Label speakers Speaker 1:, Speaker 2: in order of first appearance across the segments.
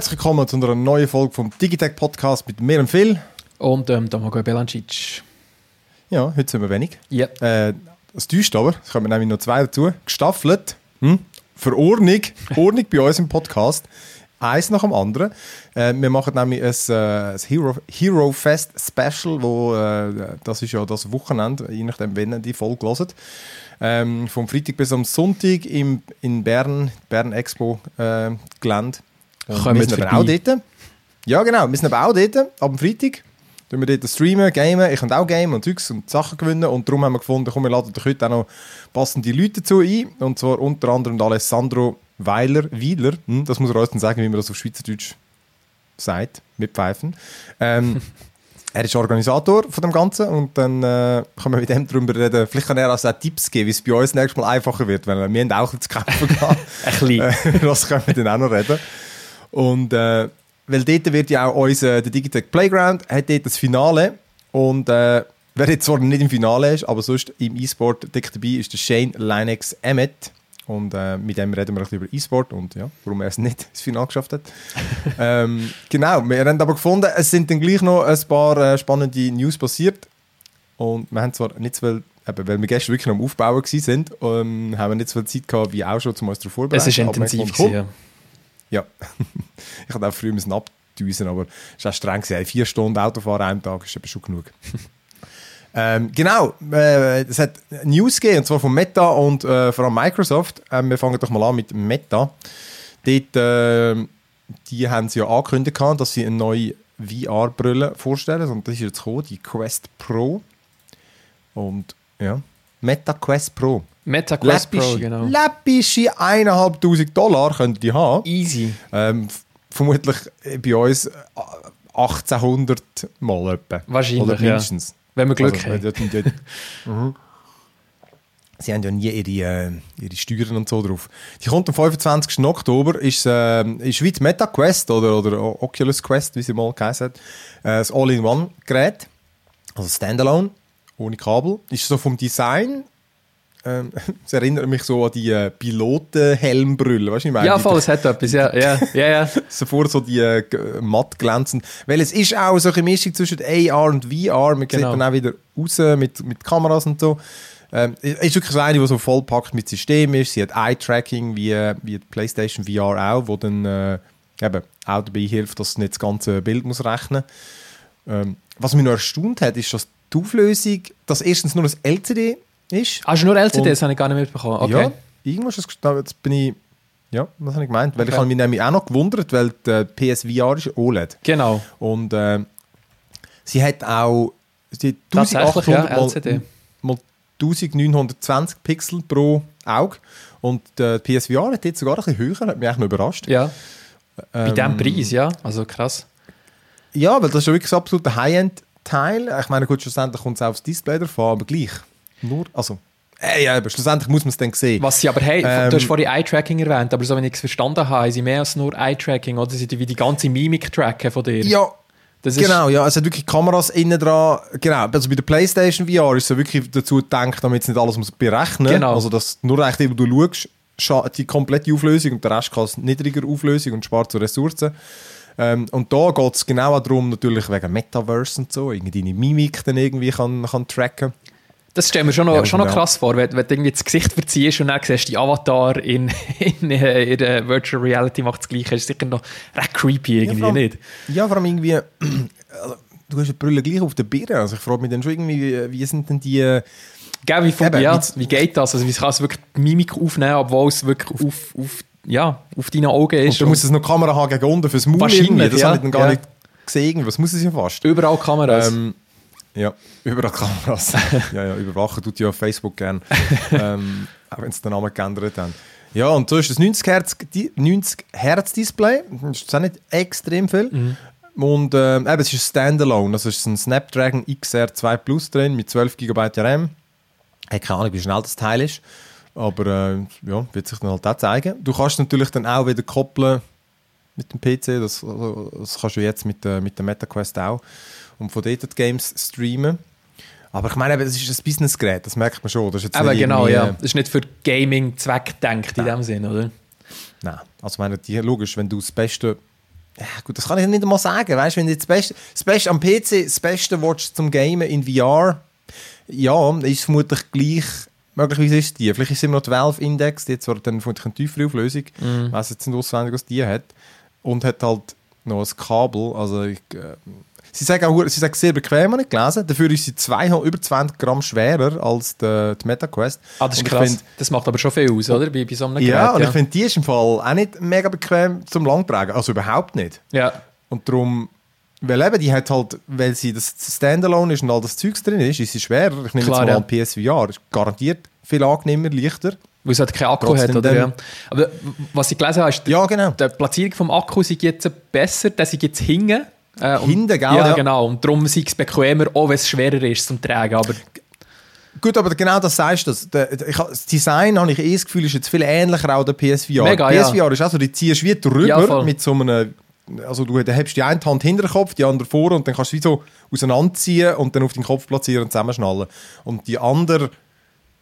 Speaker 1: Herzlich willkommen zu einer neuen Folge vom Digitech Podcast mit mir und Phil.
Speaker 2: Und ähm, Domago Belancic.
Speaker 1: Ja, heute sind wir wenig.
Speaker 2: Ja.
Speaker 1: Äh, das täuscht aber, es kommen nämlich noch zwei dazu. Gestaffelt, hm? für Ordnung, Ordnung bei uns im Podcast. Eins nach dem anderen. Äh, wir machen nämlich ein, äh, ein Hero, Hero Fest Special, wo, äh, das ist ja das Wochenende, je nachdem, wenn ihr die Folge hört. Ähm, vom Freitag bis am Sonntag im, in Bern, Bern Expo äh, Gelände.
Speaker 2: Kommt
Speaker 1: wir sind aber auch dort. Ja, genau. Wir sind aber auch dort, ab dem Freitag. Tun wir dort streamen, gamen. Ich kann auch gamen und Zeugs und Sachen gewinnen. Und darum haben wir gefunden, komm, wir laden doch heute auch noch passende Leute dazu ein. Und zwar unter anderem der Alessandro Weiler, Weiler. Hm, das muss er uns dann sagen, wie man das auf Schweizerdeutsch sagt, mit Pfeifen. Ähm, er ist Organisator von dem Ganzen und dann äh, können wir mit ihm darüber reden. Vielleicht kann er also auch Tipps geben, wie es bei uns nächstes Mal einfacher wird, weil wir haben auch zu kämpfen gehabt.
Speaker 2: Ein bisschen.
Speaker 1: Äh, das können wir dann auch noch reden. Und äh, weil dort wird ja auch unser der Digitech Playground hat dort das Finale und äh, wer jetzt zwar nicht im Finale ist, aber sonst im E-Sport dick dabei ist der Shane Linux Emmett und äh, mit dem reden wir ein bisschen über E-Sport und ja, warum er es nicht ins Finale geschafft hat. ähm, genau, wir haben aber gefunden, es sind dann gleich noch ein paar äh, spannende News passiert und wir haben zwar nicht so viel, eben, weil wir gestern wirklich noch am Aufbauen sind, ähm, haben wir nicht so viel Zeit gehabt, wie auch schon zum uns darauf vorbereiten.
Speaker 2: Es war
Speaker 1: haben
Speaker 2: intensiv.
Speaker 1: gefunden,
Speaker 2: gewesen,
Speaker 1: komm, ja. ich hatte auch früher müssen abdüsen, aber es war auch streng. Gewesen. Vier Stunden Autofahren einem Tag ist eben schon genug. ähm, genau, äh, es hat News gegeben, und zwar von Meta und äh, vor allem Microsoft. Ähm, wir fangen doch mal an mit Meta. Dort, äh, die haben sie ja angekündigt, dass sie eine neue VR-Brille vorstellen. Und das ist jetzt gekommen, die Quest Pro. Und ja, Meta Quest Pro.
Speaker 2: ja. Meta Quest Pro, genau.
Speaker 1: Läppische 1'500 Dollar könnt ihr die haben.
Speaker 2: Easy.
Speaker 1: Ähm, vermutlich äh, bei uns äh, 1800 Mal etwa.
Speaker 2: Wahrscheinlich,
Speaker 1: Oder
Speaker 2: ja.
Speaker 1: mindestens.
Speaker 2: Wenn wir Glück
Speaker 1: Also,
Speaker 2: haben.
Speaker 1: ja- Mhm. Sie haben ja nie ihre, äh, ihre Steuern und so drauf. Die kommt am 25. Oktober, ist, äh, ist wie die Meta Quest oder, oder Oculus Quest, wie sie mal geheißen hat. Äh, das All-in-One-Gerät, also Standalone, ohne Kabel. Ist so vom Design, ähm, es erinnert mich so an die äh, Piloten-Helmbrille, weißt du, ich meine?
Speaker 2: Ja, voll, es hat etwas, ja. Ja, ja, ja.
Speaker 1: sofort so die äh, matt glänzend. Weil es ist auch so eine Mischung zwischen AR und VR. Man sieht
Speaker 2: Genau.
Speaker 1: dann auch wieder raus mit, mit Kameras und so. Ähm, es ist wirklich so eine, die so vollpackt mit System ist. Sie hat Eye-Tracking, wie, äh, wie die PlayStation VR auch, wo dann äh, eben auch dabei hilft, dass nicht das ganze Bild muss rechnen ähm, Was mich noch erstaunt hat, ist, dass die Auflösung, dass erstens nur ein LCD ist.
Speaker 2: Du nur LCD, das habe ich gar nicht mitbekommen. Okay.
Speaker 1: Ja, irgendwas ist das, jetzt bin ich, ja, was habe ich gemeint? Weil ich
Speaker 2: Okay.
Speaker 1: habe mich nämlich auch noch gewundert, weil die PSVR ist OLED.
Speaker 2: Genau.
Speaker 1: Und äh, sie hat auch sie hat
Speaker 2: Tatsächlich, ja,
Speaker 1: 1800 mal,
Speaker 2: LCD.
Speaker 1: mal 1920 Pixel pro Auge. Und äh, die PSVR hat jetzt sogar ein bisschen höher, hat mich eigentlich noch überrascht.
Speaker 2: Ja. Bei
Speaker 1: Ähm,
Speaker 2: diesem Preis, ja. Also krass.
Speaker 1: Ja, weil das ist wirklich so absolut ein High-End-Teil. Ich meine, gut, schlussendlich kommt es aufs Display davon, aber gleich. Nur, also, äh, ja, aber schlussendlich muss man es dann sehen.
Speaker 2: Was sie aber haben,
Speaker 1: Ähm,
Speaker 2: du hast vorhin Eye-Tracking erwähnt, aber so wenn ich es verstanden habe, haben sie mehr als nur Eye-Tracking, oder? Sie tun wie die ganze Mimik tracken von dir.
Speaker 1: Ja,
Speaker 2: das
Speaker 1: Genau, ja, es hat wirklich Kameras innen dran. Genau, also bei der PlayStation VR ist es ja wirklich dazu gedacht, damit es nicht alles muss berechnen
Speaker 2: Genau.
Speaker 1: Also, dass nur eigentlich, wo du schaust, scha- die komplette Auflösung und der Rest kann es niedriger Auflösung und spart so Ressourcen. Ähm, und da geht es genau darum, natürlich wegen Metaverse und so, irgendwie deine Mimik dann irgendwie kann, kann tracken.
Speaker 2: Das stellen wir schon noch,
Speaker 1: Ja,
Speaker 2: schon noch
Speaker 1: ja.
Speaker 2: krass vor, wenn, wenn du irgendwie das Gesicht verziehst und dann siehst du die Avatar in, in, äh, in der Virtual Reality macht das Gleiche. ist sicher noch recht creepy irgendwie,
Speaker 1: vor allem-
Speaker 2: nicht?
Speaker 1: Ja, vor allem irgendwie, also, du hast die Brille gleich auf der Birne. Also ich frage mich dann schon irgendwie, wie, wie sind denn die... äh,
Speaker 2: Gell, wie,
Speaker 1: Eben,
Speaker 2: ja,
Speaker 1: jetzt-
Speaker 2: wie geht das? Also wie kann es wirklich die Mimik aufnehmen, obwohl es wirklich auf, auf, ja, auf deinen Augen ist?
Speaker 1: Und du musst es noch Kamera haben gegen unten fürs Maul
Speaker 2: Wahrscheinlich.
Speaker 1: Das
Speaker 2: ja,
Speaker 1: habe ich dann gar
Speaker 2: ja.
Speaker 1: nicht gesehen. Was muss es ja fast?
Speaker 2: Überall Kameras.
Speaker 1: Ähm, ja, überall Kameras. ja, ja, überwachen tut ja Facebook gern. ähm, auch wenn sie den Namen geändert haben. Ja, und so ist das 90 Hertz, di- 90 Hertz Display. Das ist auch nicht extrem viel.
Speaker 2: Mhm.
Speaker 1: Und ähm, eben, es ist Standalone. Also es ist ein Snapdragon XR 2 Plus drin mit 12 GB RAM. Ich habe keine Ahnung, wie schnell das Teil ist. Aber äh, ja, wird sich dann halt auch zeigen. Du kannst natürlich dann auch wieder koppeln mit dem PC. Das, also, das kannst du jetzt mit, der- mit der MetaQuest auch. Und von dort die Games streamen. Aber ich meine, das ist ein Businessgerät, das merkt man schon. Das ist jetzt
Speaker 2: Aber genau, ja.
Speaker 1: äh,
Speaker 2: Das ist nicht für Gaming-Zweck gedacht in dem Sinn, oder?
Speaker 1: Nein, also ich meine, die, logisch, wenn du das beste ja, gut, das kann ich nicht einmal sagen. Weißt wenn du das Beste, das Beste am PC, das Beste willst zum Gamen in VR, ja, ist vermutlich gleich, möglicherweise ist die. Vielleicht ist es immer noch die Valve Index, die hat zwar dann vermutlich eine tiefere Auflösung,
Speaker 2: Mhm.
Speaker 1: weiss jetzt nicht auswendig, was die hat. Und hat halt noch ein Kabel, also ich, äh, Sie sagen auch, sie sagen sehr bequem, habe ich gelesen. Dafür ist sie 200, über 20 Gramm schwerer als die, die MetaQuest.
Speaker 2: Ah, das ist krass.
Speaker 1: find-
Speaker 2: das macht aber schon viel aus, oder? Bei, bei so einem Gerät.
Speaker 1: ja, und
Speaker 2: ja.
Speaker 1: ich finde, die ist im Fall auch nicht mega bequem zum Langtragen. Also überhaupt nicht.
Speaker 2: ja.
Speaker 1: Und darum, weil eben, die hat halt, weil sie das Standalone ist und all das Zeugs drin ist, ist sie schwerer. Ich nehme
Speaker 2: Klar,
Speaker 1: jetzt mal
Speaker 2: ja.
Speaker 1: PSVR. Ist garantiert viel angenehmer, leichter.
Speaker 2: Weil es halt keinen Akku
Speaker 1: Trotzdem
Speaker 2: hat, oder? Ja. Aber was ich gelesen habe, ist,
Speaker 1: Ja, genau.
Speaker 2: die Platzierung vom Akku sei jetzt besser, der sei jetzt hinten. Äh, und-
Speaker 1: Hinten, gell,
Speaker 2: Ja,
Speaker 1: ja.
Speaker 2: genau. Und darum sei es bequemer, auch wenn es schwerer ist zum Tragen. Aber
Speaker 1: Gut, aber genau das sagst du. Das, Design, habe ich eh das Gefühl, ist jetzt viel ähnlicher auch der PSVR.
Speaker 2: Mega, ja.
Speaker 1: PSVR ist auch so, die ziehst wie drüber
Speaker 2: Ja,
Speaker 1: mit so einem... Also du hebst die eine Hand hinter den Kopf, die andere vor und dann kannst du wie so auseinanderziehen und dann auf den Kopf platzieren und zusammenschnallen. Und die andere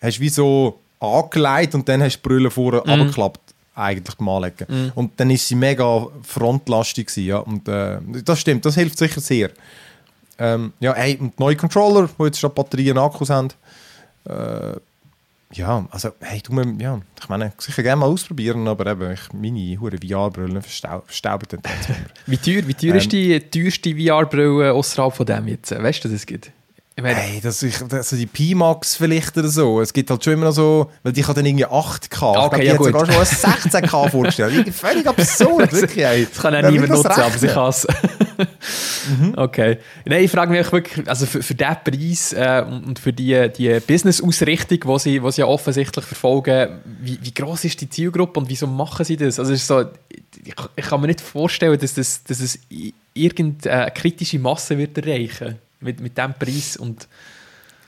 Speaker 1: hast du wie so angelegt und dann hast du die Brille vorne
Speaker 2: Mhm.
Speaker 1: abgeklappt eigentlich beim Anlegen. Und dann ist sie mega frontlastig gewesen, ja. Und äh, das stimmt, das hilft sicher sehr. Ähm, ja, hey, und neue Controller, die jetzt schon Batterien und Akkus haben. Äh, ja, also, hey, du, ja, ich meine, sicher gerne mal ausprobieren, aber eben, ich, meine hure VR-Brille verstau verstauben dann
Speaker 2: wie teuer, wie teuer
Speaker 1: Ähm.
Speaker 2: ist die teuerste VR-Brille außerhalb von dem jetzt? Weißt du, das es gibt? Ich meine,
Speaker 1: Hey, das ist also die Pimax vielleicht oder so. Es gibt halt schon immer noch so, weil die hat dann irgendwie 8K. ich
Speaker 2: Okay,
Speaker 1: glaub, die
Speaker 2: ja,
Speaker 1: hat sogar schon ein 16K vorgestellt. Völlig absurd, wirklich. Ey.
Speaker 2: das kann auch niemand
Speaker 1: das
Speaker 2: nutzen, aber sie kann es. Okay. Nein, ich frage mich wirklich, also für, für diesen Preis äh, und für die, die Business-Ausrichtung, die sie, die sie ja offensichtlich verfolgen, wie, wie groß ist die Zielgruppe und wieso machen sie das? Also so, ich, ich kann mir nicht vorstellen, dass, das, dass es i- irgendeine kritische Masse wird erreichen mit, mit diesem Preis und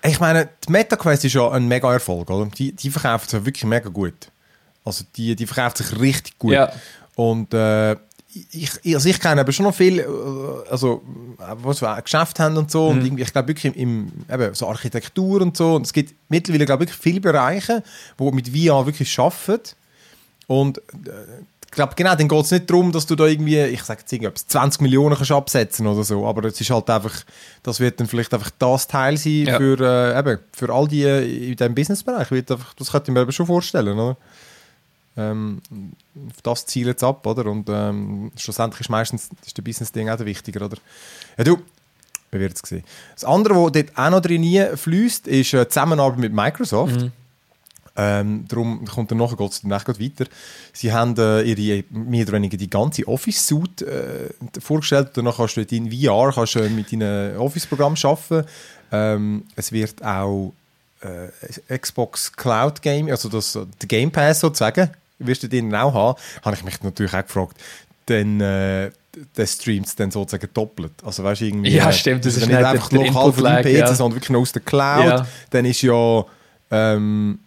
Speaker 1: Ich meine, die MetaQuest ist ja ein mega Erfolg, oder? Die, die verkauft sich wirklich mega gut. Also die, die verkauft sich richtig gut.
Speaker 2: Ja.
Speaker 1: Und äh, ich, also ich kenne aber schon noch viel, äh, also was wir auch Geschäft haben und so.
Speaker 2: Mhm.
Speaker 1: Und irgendwie, ich glaube wirklich im, eben, so Architektur und so. Und es gibt mittlerweile glaube ich wirklich viele Bereiche, wo mit VR wirklich arbeiten. Und äh, glaube, genau, dann geht es nicht darum, dass du da irgendwie, ich sage jetzt irgendwas, 20 Millionen kannst absetzen oder so, aber es ist halt einfach, das wird dann vielleicht einfach das Teil sein
Speaker 2: Ja.
Speaker 1: für, äh, eben, für all die äh, in diesem Businessbereich. Wird einfach, das könnte ich mir aber schon vorstellen, oder? Ähm, auf das zielt es ab, oder? Und ähm, schlussendlich ist meistens ist der Business-Ding auch der wichtiger, oder? Ja, du, wir werden es sehen. Das andere, was dort auch noch drin fließt, ist äh, die Zusammenarbeit mit Microsoft. Ähm, darum kommt dann nachher geht's dann gleich weiter. Sie haben äh, ihre, mehr oder weniger die ganze Office-Suite äh, vorgestellt. Danach kannst du in VR kannst, du mit deinem Office-Programm arbeiten. Ähm, es wird auch äh, Xbox Cloud Game, also das, der Game Pass sozusagen, wirst du den auch haben. Habe ich mich natürlich auch gefragt. Dann äh, der streamt es dann sozusagen doppelt. Also weißt irgendwie...
Speaker 2: Ja,
Speaker 1: äh,
Speaker 2: stimmt, das
Speaker 1: ist
Speaker 2: ist
Speaker 1: nicht
Speaker 2: nicht
Speaker 1: einfach
Speaker 2: der- der
Speaker 1: lokal für den
Speaker 2: Input-Lag,
Speaker 1: PC,
Speaker 2: ja.
Speaker 1: sondern wirklich noch aus der Cloud.
Speaker 2: Ja.
Speaker 1: Dann ist ja... Ähm,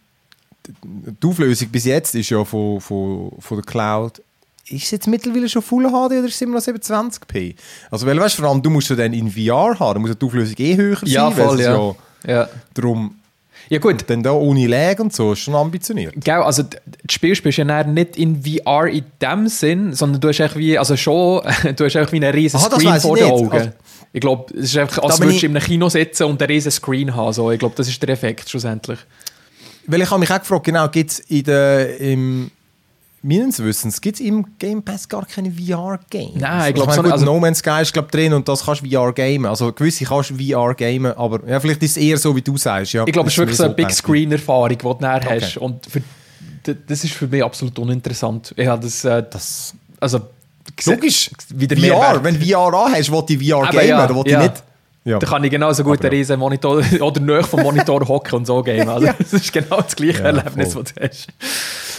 Speaker 1: die Auflösung bis jetzt ist ja von, von, von der Cloud. Ist es jetzt mittlerweile schon Full HD oder ist es immer noch 720p? Also, weil weißt, vor allem, du musst ja dann in VR haben, muss ja die Auflösung eh höher sein.
Speaker 2: Ja,
Speaker 1: weil
Speaker 2: voll,
Speaker 1: es
Speaker 2: ja. ja.
Speaker 1: Darum,
Speaker 2: Ja gut,
Speaker 1: dann da ohne Lag und so, ist schon ambitioniert.
Speaker 2: Gell, also das Spiel spielst du ja nicht in VR in dem Sinn, sondern du hast echt wie, also schon, du hast echt wie einen riesen
Speaker 1: Aha,
Speaker 2: Screen vor den. Augen.
Speaker 1: Also-
Speaker 2: ich glaube, es ist einfach, als würdest du in einem Kino sitzen und einen riesen Screen haben. So. Ich glaube, das ist der Effekt schlussendlich.
Speaker 1: Weil ich habe mich auch gefragt, genau, gibt es in der, im, meines Wissens, gibt es im Game Pass gar keine VR-Games?
Speaker 2: Nein, ich glaub,
Speaker 1: also,
Speaker 2: so- also-
Speaker 1: No Man's Sky ist glaub, drin und das kannst du VR gamen. Also gewisse kannst du VR gamen, aber ja, vielleicht ist es eher so, wie du sagst. Ja,
Speaker 2: Ich glaube, es ist wirklich so eine Big
Speaker 1: gedacht.
Speaker 2: Screen-Erfahrung, die du dann
Speaker 1: Okay.
Speaker 2: hast. Und für, das ist für mich absolut uninteressant. Ich habe das, äh,
Speaker 1: Das,
Speaker 2: also,
Speaker 1: logisch,
Speaker 2: wieder
Speaker 1: VR,
Speaker 2: Mehrwert.
Speaker 1: wenn du VR anhast, will ich VR gamen,
Speaker 2: ja,
Speaker 1: dann will
Speaker 2: ja.
Speaker 1: ich nicht... Ja.
Speaker 2: Da kann ich genauso gut einen
Speaker 1: ja.
Speaker 2: riesen Monitor oder näher vom Monitor hocken und so gehen. Also, Das ist genau das gleiche
Speaker 1: Ja,
Speaker 2: Erlebnis,
Speaker 1: voll.
Speaker 2: das du hast.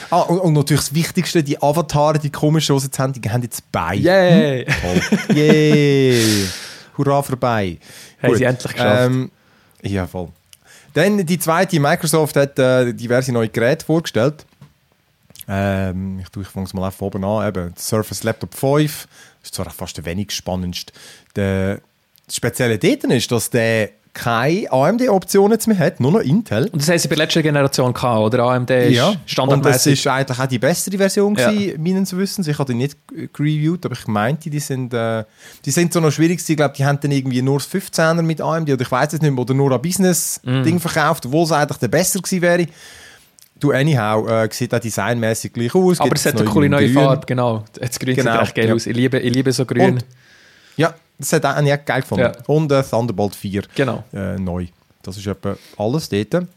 Speaker 1: Ah, und, und natürlich das Wichtigste, die Avatare, die komischen, die haben, die haben jetzt Beine.
Speaker 2: Yay!
Speaker 1: Toll. Yay! Hurra vorbei.
Speaker 2: Haben sie endlich geschafft.
Speaker 1: Ähm, ja, voll. Dann die zweite, Microsoft hat äh, diverse neue Geräte vorgestellt. Ähm, ich tue, ich fange es mal einfach oben an. Eben, Surface Laptop 5. Das ist zwar fast der wenig spannendste. Der das Spezielle dort ist, dass der keine AMD-Optionen jetzt mehr hat, nur noch Intel.
Speaker 2: Und das haben sie bei letzter Generation gehabt, oder? AMD ist
Speaker 1: Ja, und das
Speaker 2: standardmäßig.
Speaker 1: ist eigentlich auch die bessere Version
Speaker 2: Ja.
Speaker 1: gewesen, meines Wissens. Ich habe die nicht gereviewt, aber ich meinte, die sind, äh, die sind so noch schwierig gewesen. Ich glaube, die haben dann irgendwie nur das 15er mit AMD oder ich weiß es nicht mehr, oder nur ein Business-Ding verkauft, obwohl es eigentlich der besser gewesen wäre. Du, anyhow, äh, sieht auch designmäßig gleich aus.
Speaker 2: Aber
Speaker 1: Gibt
Speaker 2: es hat eine coole neue. Farbe, genau. Das Grün
Speaker 1: Genau,
Speaker 2: sieht echt geil
Speaker 1: ja.
Speaker 2: aus. Ich liebe, ich liebe so grün.
Speaker 1: Und- Ja, das hat auch nicht geil gefunden.
Speaker 2: Ja.
Speaker 1: Und äh, Thunderbolt 4
Speaker 2: genau.
Speaker 1: äh, neu. Das ist etwa alles dort.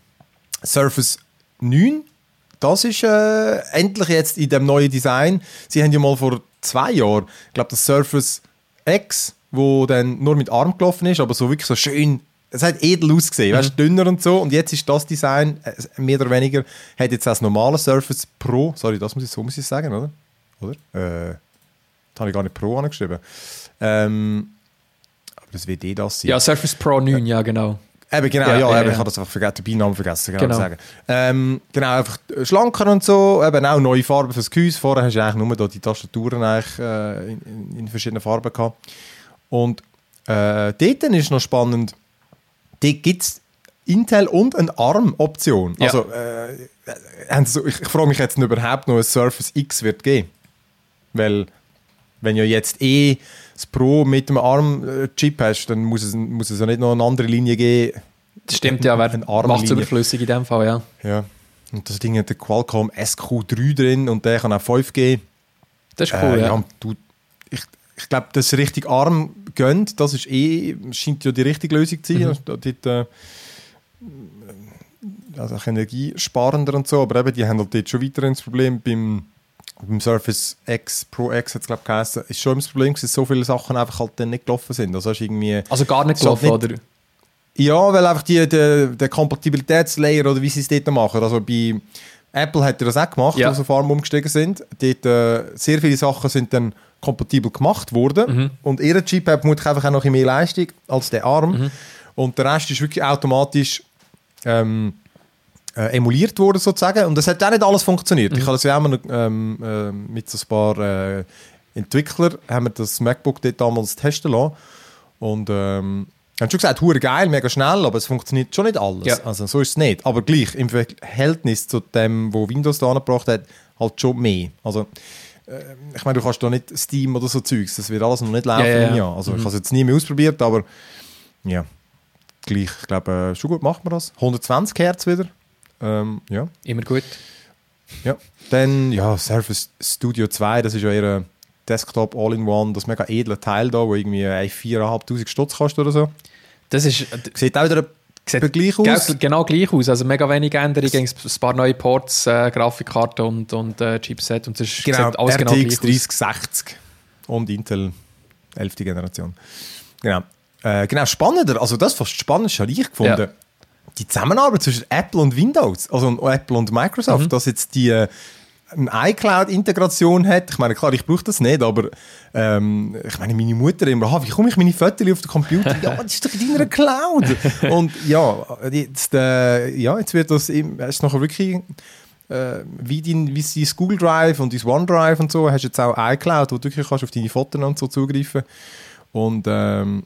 Speaker 1: Surface 9, das ist äh, endlich jetzt in dem neuen Design. Sie haben ja mal vor zwei Jahren, ich glaube, das Surface X, wo dann nur mit Arm gelaufen ist, aber so wirklich so schön, es hat edel ausgesehen, weißt, dünner und so. Und jetzt ist das Design, äh, mehr oder weniger, hat jetzt das normale Surface Pro, sorry, das muss ich so muss ich sagen, oder? Oder? Äh, das habe ich gar nicht Pro angeschrieben. Ähm, aber das wird eh das sein.
Speaker 2: Ja, Surface Pro 9, ja, genau.
Speaker 1: Eben, genau,
Speaker 2: Ja,
Speaker 1: ja,
Speaker 2: ja,
Speaker 1: eben,
Speaker 2: ja.
Speaker 1: ich habe das einfach vergessen, den Beinamen vergessen, genau. Sagen. Ähm, genau, einfach schlanker und so, eben auch neue Farben fürs Gehäuse. Vorher hast du eigentlich nur da die Tastaturen eigentlich, äh, in, in, verschiedenen Farben gehabt. Und äh, dort ist noch spannend, dort gibt es Intel und eine ARM-Option.
Speaker 2: Ja.
Speaker 1: Also, äh, so, ich, ich frage mich jetzt, ob überhaupt noch ein Surface X wird geben. Weil, wenn ja jetzt eh das Pro mit dem ARM-Chip hast, dann muss es, muss es ja nicht noch eine andere Linie geben.
Speaker 2: Das stimmt ja, wer macht es überflüssig in dem Fall, ja.
Speaker 1: Ja. Und das Ding hat den Qualcomm SQ3 drin und der kann auch 5G.
Speaker 2: Das ist cool,
Speaker 1: Äh,
Speaker 2: ja.
Speaker 1: ja, du, ich ich glaube, das richtig arm gönnt, das ist eh, scheint ja die richtige Lösung zu sein.
Speaker 2: Mhm.
Speaker 1: Also, dort, äh, also auch energiesparender und so, aber eben, die haben halt dort schon weiter das Problem beim, beim Surface X, Pro X hat es glaube ich geheißen, ist schon das Problem, dass so viele Sachen einfach halt dann nicht gelaufen sind. Also hast du irgendwie...
Speaker 2: Also gar nicht
Speaker 1: So,
Speaker 2: gelaufen,
Speaker 1: nicht-
Speaker 2: oder?
Speaker 1: Ja, weil einfach die, der, der Kompatibilitätslayer oder wie sie es dort machen. Also bei Apple hat er das auch gemacht,
Speaker 2: Ja.
Speaker 1: als sie auf ARM umgestiegen sind. Dort, äh, sehr viele Sachen sind dann kompatibel gemacht worden.
Speaker 2: Mhm.
Speaker 1: Und ihr Chip hat vermutlich einfach auch noch mehr Leistung als der ARM.
Speaker 2: Mhm.
Speaker 1: Und der Rest ist wirklich automatisch ähm, äh, emuliert worden sozusagen. Und das hat auch nicht alles funktioniert.
Speaker 2: Mhm.
Speaker 1: Ich habe das ja auch mal, ähm, äh, mit so ein paar äh, Entwicklern haben wir das MacBook dort damals testen lassen. Und ähm, haben schon gesagt, hure geil, mega schnell, aber es funktioniert schon nicht alles.
Speaker 2: Ja.
Speaker 1: Also so ist es nicht. Aber gleich, im Verhältnis zu dem, wo Windows da angebracht hat, halt schon mehr. Also äh, ich meine, du kannst da nicht Steam oder so Zeugs, das wird alles noch nicht laufen
Speaker 2: Ja, ja, ja.
Speaker 1: Also ich
Speaker 2: Mhm.
Speaker 1: habe es jetzt nie mehr ausprobiert, aber ja, gleich, ich glaube, äh, schon gut macht man das. 120 Hertz wieder. Ähm, ja.
Speaker 2: Immer gut.
Speaker 1: Ja. Dann, ja, Surface Studio 2, das ist ja ihr Desktop All-in-One, das mega edle Teil da, wo irgendwie äh, 4'500 Stutz kostet oder so.
Speaker 2: Das ist...
Speaker 1: Sieht auch wieder
Speaker 2: Sieht
Speaker 1: gleich aus.
Speaker 2: Genau gleich aus. Also mega wenig Änderungen, ein paar neue Ports, äh, Grafikkarte und, und äh, Chipset und das ist,
Speaker 1: Genau,
Speaker 2: alles genau
Speaker 1: RTX
Speaker 2: gleich aus.
Speaker 1: 3060 und Intel 11. Generation. Genau. Äh, genau, spannender, also das fast spannend habe ich gefunden.
Speaker 2: Ja.
Speaker 1: Die Zusammenarbeit zwischen Apple und Windows, also und Apple und Microsoft,
Speaker 2: Mhm.
Speaker 1: dass jetzt die äh, eine iCloud-Integration hat. Ich meine, klar, ich brauche das nicht, aber ähm, ich meine, meine Mutter immer, ah, wie komme ich meine Fotos auf den Computer? ja, das ist doch in deiner Cloud. und ja, jetzt, äh, ja, jetzt wird das ist nachher wirklich äh, wie, dein, wie dein Google Drive und dein OneDrive und so, hast du jetzt auch iCloud, wo du wirklich kannst auf deine Fotos und so zugreifen Und ähm,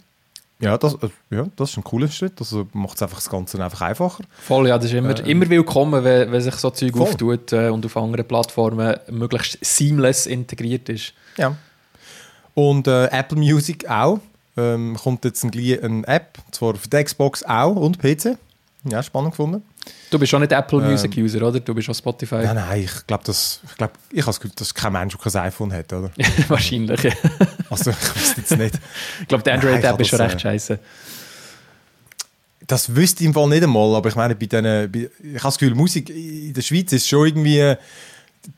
Speaker 1: ja, das, äh, ja, das ist ein cooler Schritt. Also macht es einfach das Ganze einfach einfacher.
Speaker 2: Voll, ja, das ist immer,
Speaker 1: Äh,
Speaker 2: immer willkommen, wenn, wenn sich so Zeug
Speaker 1: voll.
Speaker 2: auftut äh, und auf anderen Plattformen möglichst seamless integriert ist.
Speaker 1: Ja. Und äh, Apple Music auch. Ähm, kommt jetzt ein, eine App, zwar für die Xbox auch und PC. Ja, spannend gefunden.
Speaker 2: Du bist auch nicht Apple
Speaker 1: Ähm,
Speaker 2: Music User, oder? Du bist auch Spotify.
Speaker 1: Nein, nein, ich glaube, das, ich, glaub, ich habe das Gefühl, dass kein Mensch, der kein iPhone hat, oder?
Speaker 2: Wahrscheinlich. ja.
Speaker 1: Also, ich weiß jetzt nicht.
Speaker 2: Ich glaube, der
Speaker 1: ich
Speaker 2: Android-App ist schon
Speaker 1: das,
Speaker 2: recht
Speaker 1: äh,
Speaker 2: scheiße.
Speaker 1: Das wüsste ich im Fall nicht einmal, aber ich meine, bei denen, bei, ich habe das Gefühl, Musik in der Schweiz ist schon irgendwie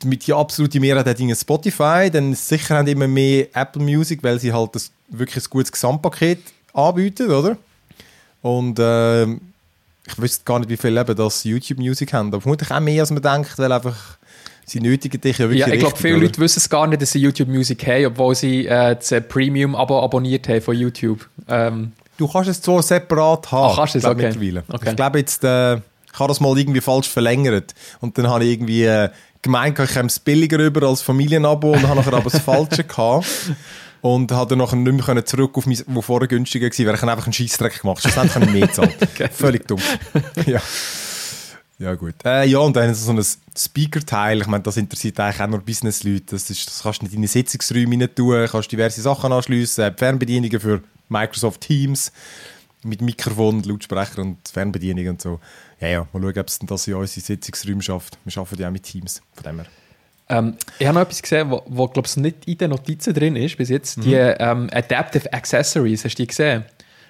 Speaker 1: mit die absolute Mehrheit hat irgendwie Spotify, dann sicher haben immer mehr Apple Music, weil sie halt das wirklich ein gutes Gesamtpaket anbieten, oder? Und ähm, ich wüsste gar nicht, wie viele eben das YouTube Music haben, aber vermutlich auch mehr, als man denkt, weil einfach sie nötigen dich ja wirklich
Speaker 2: Ja, ich glaube, viele
Speaker 1: oder?
Speaker 2: Leute wissen es gar nicht, dass sie YouTube Music haben, obwohl sie äh, das äh, Premium-Abo abonniert haben von YouTube. Ähm,
Speaker 1: Du kannst es zwar separat haben,
Speaker 2: Ach, kannst du es? Okay.
Speaker 1: mittlerweile.
Speaker 2: Okay.
Speaker 1: Ich glaube jetzt, äh, ich habe das mal irgendwie falsch verlängert und dann habe ich irgendwie äh, gemeint, ich käme es billiger rüber als Familienabo und habe nachher aber das Falsche gehabt. Und hat dann nachher nicht mehr zurück auf mein, wo vorher günstiger war, weil ich einfach einen Scheissdreck gemacht habe. Schlussendlich habe ich mehr zahlen. okay. Völlig dumm. ja. Ja, gut. Äh, ja, und dann so ein Speaker-Teil. Ich meine, das interessiert eigentlich auch nur Business-Leute. Das, das kannst du nicht in deine Sitzungsräume rein tun, kannst diverse Sachen anschliessen, Fernbedienungen für Microsoft Teams mit Mikrofon, Lautsprecher und Fernbedienung und so. Ja, ja, mal schauen, ob es das in unsere Sitzungsräume schafft. Wir arbeiten ja auch mit Teams, von dem her.
Speaker 2: Ähm, ich habe noch etwas gesehen, was, glaube ich, nicht in den Notizen drin ist bis jetzt. Mhm. Die ähm, Adaptive Accessories, hast du die gesehen?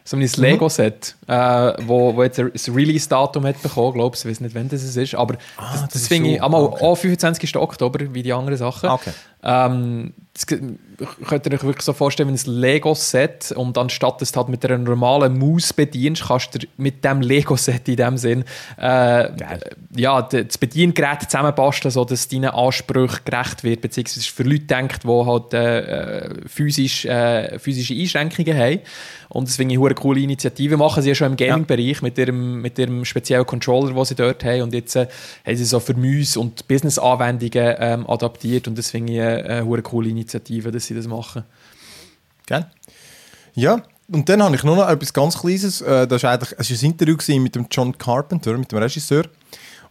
Speaker 2: so ein Lego-Set, äh, wo, wo jetzt ein Release-Datum hat bekommen, glaube ich, weiß nicht, wann das ist, aber ah, das, das, das finde ich, einmal okay. auch 25. Oktober, wie die anderen Sachen.
Speaker 1: Okay.
Speaker 2: Ähm, das könnt ihr euch wirklich so vorstellen wie ein Lego-Set und anstatt dass du halt mit einer normalen Maus bedienst, kannst du mit dem Lego-Set in dem Sinn äh, ja, das Bediengerät zusammenbasteln, sodass deinen Ansprüchen gerecht wird, beziehungsweise für Leute denkt, die halt äh, physisch, äh, physische Einschränkungen haben. Und ich eine coole Initiative. Machen sie ja schon im Gaming-Bereich mit ihrem, mit ihrem speziellen Controller, den sie dort haben. Und jetzt äh, haben sie so für Müs- und Business-Anwendungen ähm, adaptiert. Und finde ich eine, eine coole Initiative, dass sie das machen.
Speaker 1: Gell? Ja, und dann habe ich noch etwas ganz Kleines. Äh, das war eigentlich es war ein Interview mit dem John Carpenter, mit dem Regisseur.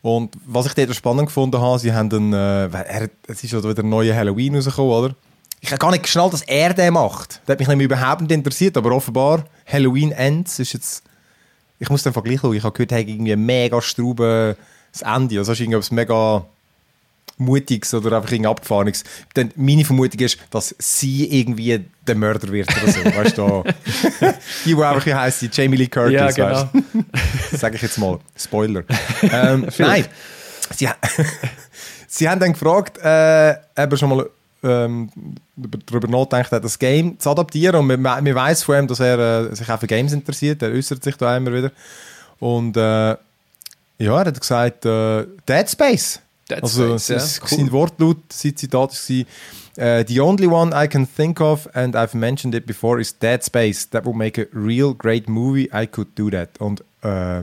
Speaker 1: Und was ich dort spannend gefunden habe, sie haben einen, äh, es ist ja wieder ein neuer Halloween rausgekommen, oder? Ich habe gar nicht geschnallt, dass er den macht. Das hat mich nämlich überhaupt nicht interessiert, aber offenbar Halloween Ends ist jetzt... Ich muss den Vergleich schauen. Ich habe gehört, er hat irgendwie ein mega Strauben das Ende. Also ist irgendwas mega Mutiges oder einfach irgendwie Abgefahrenes. Dann meine Vermutung ist, dass sie irgendwie der Mörder wird oder so. weißt du, die, die einfach, wie heisst? Jamie Lee Curtis, ja, genau. Sage ich jetzt mal. Spoiler. ähm, nein. Sie, sie haben dann gefragt, äh, eben schon mal ähm, darüber nachdenkt das Game zu adaptieren. Und man, man weiß von ihm, dass er äh, sich auch für Games interessiert. Er äußert sich da immer wieder. Und äh, ja, er hat gesagt, äh, Dead Space. Dead also Space, sein, ja. sein Wortlaut, sein Zitat war, Uh, the only one I can think of, and I've mentioned it before, is Dead Space. That would make a real great movie. I could do that. Und äh,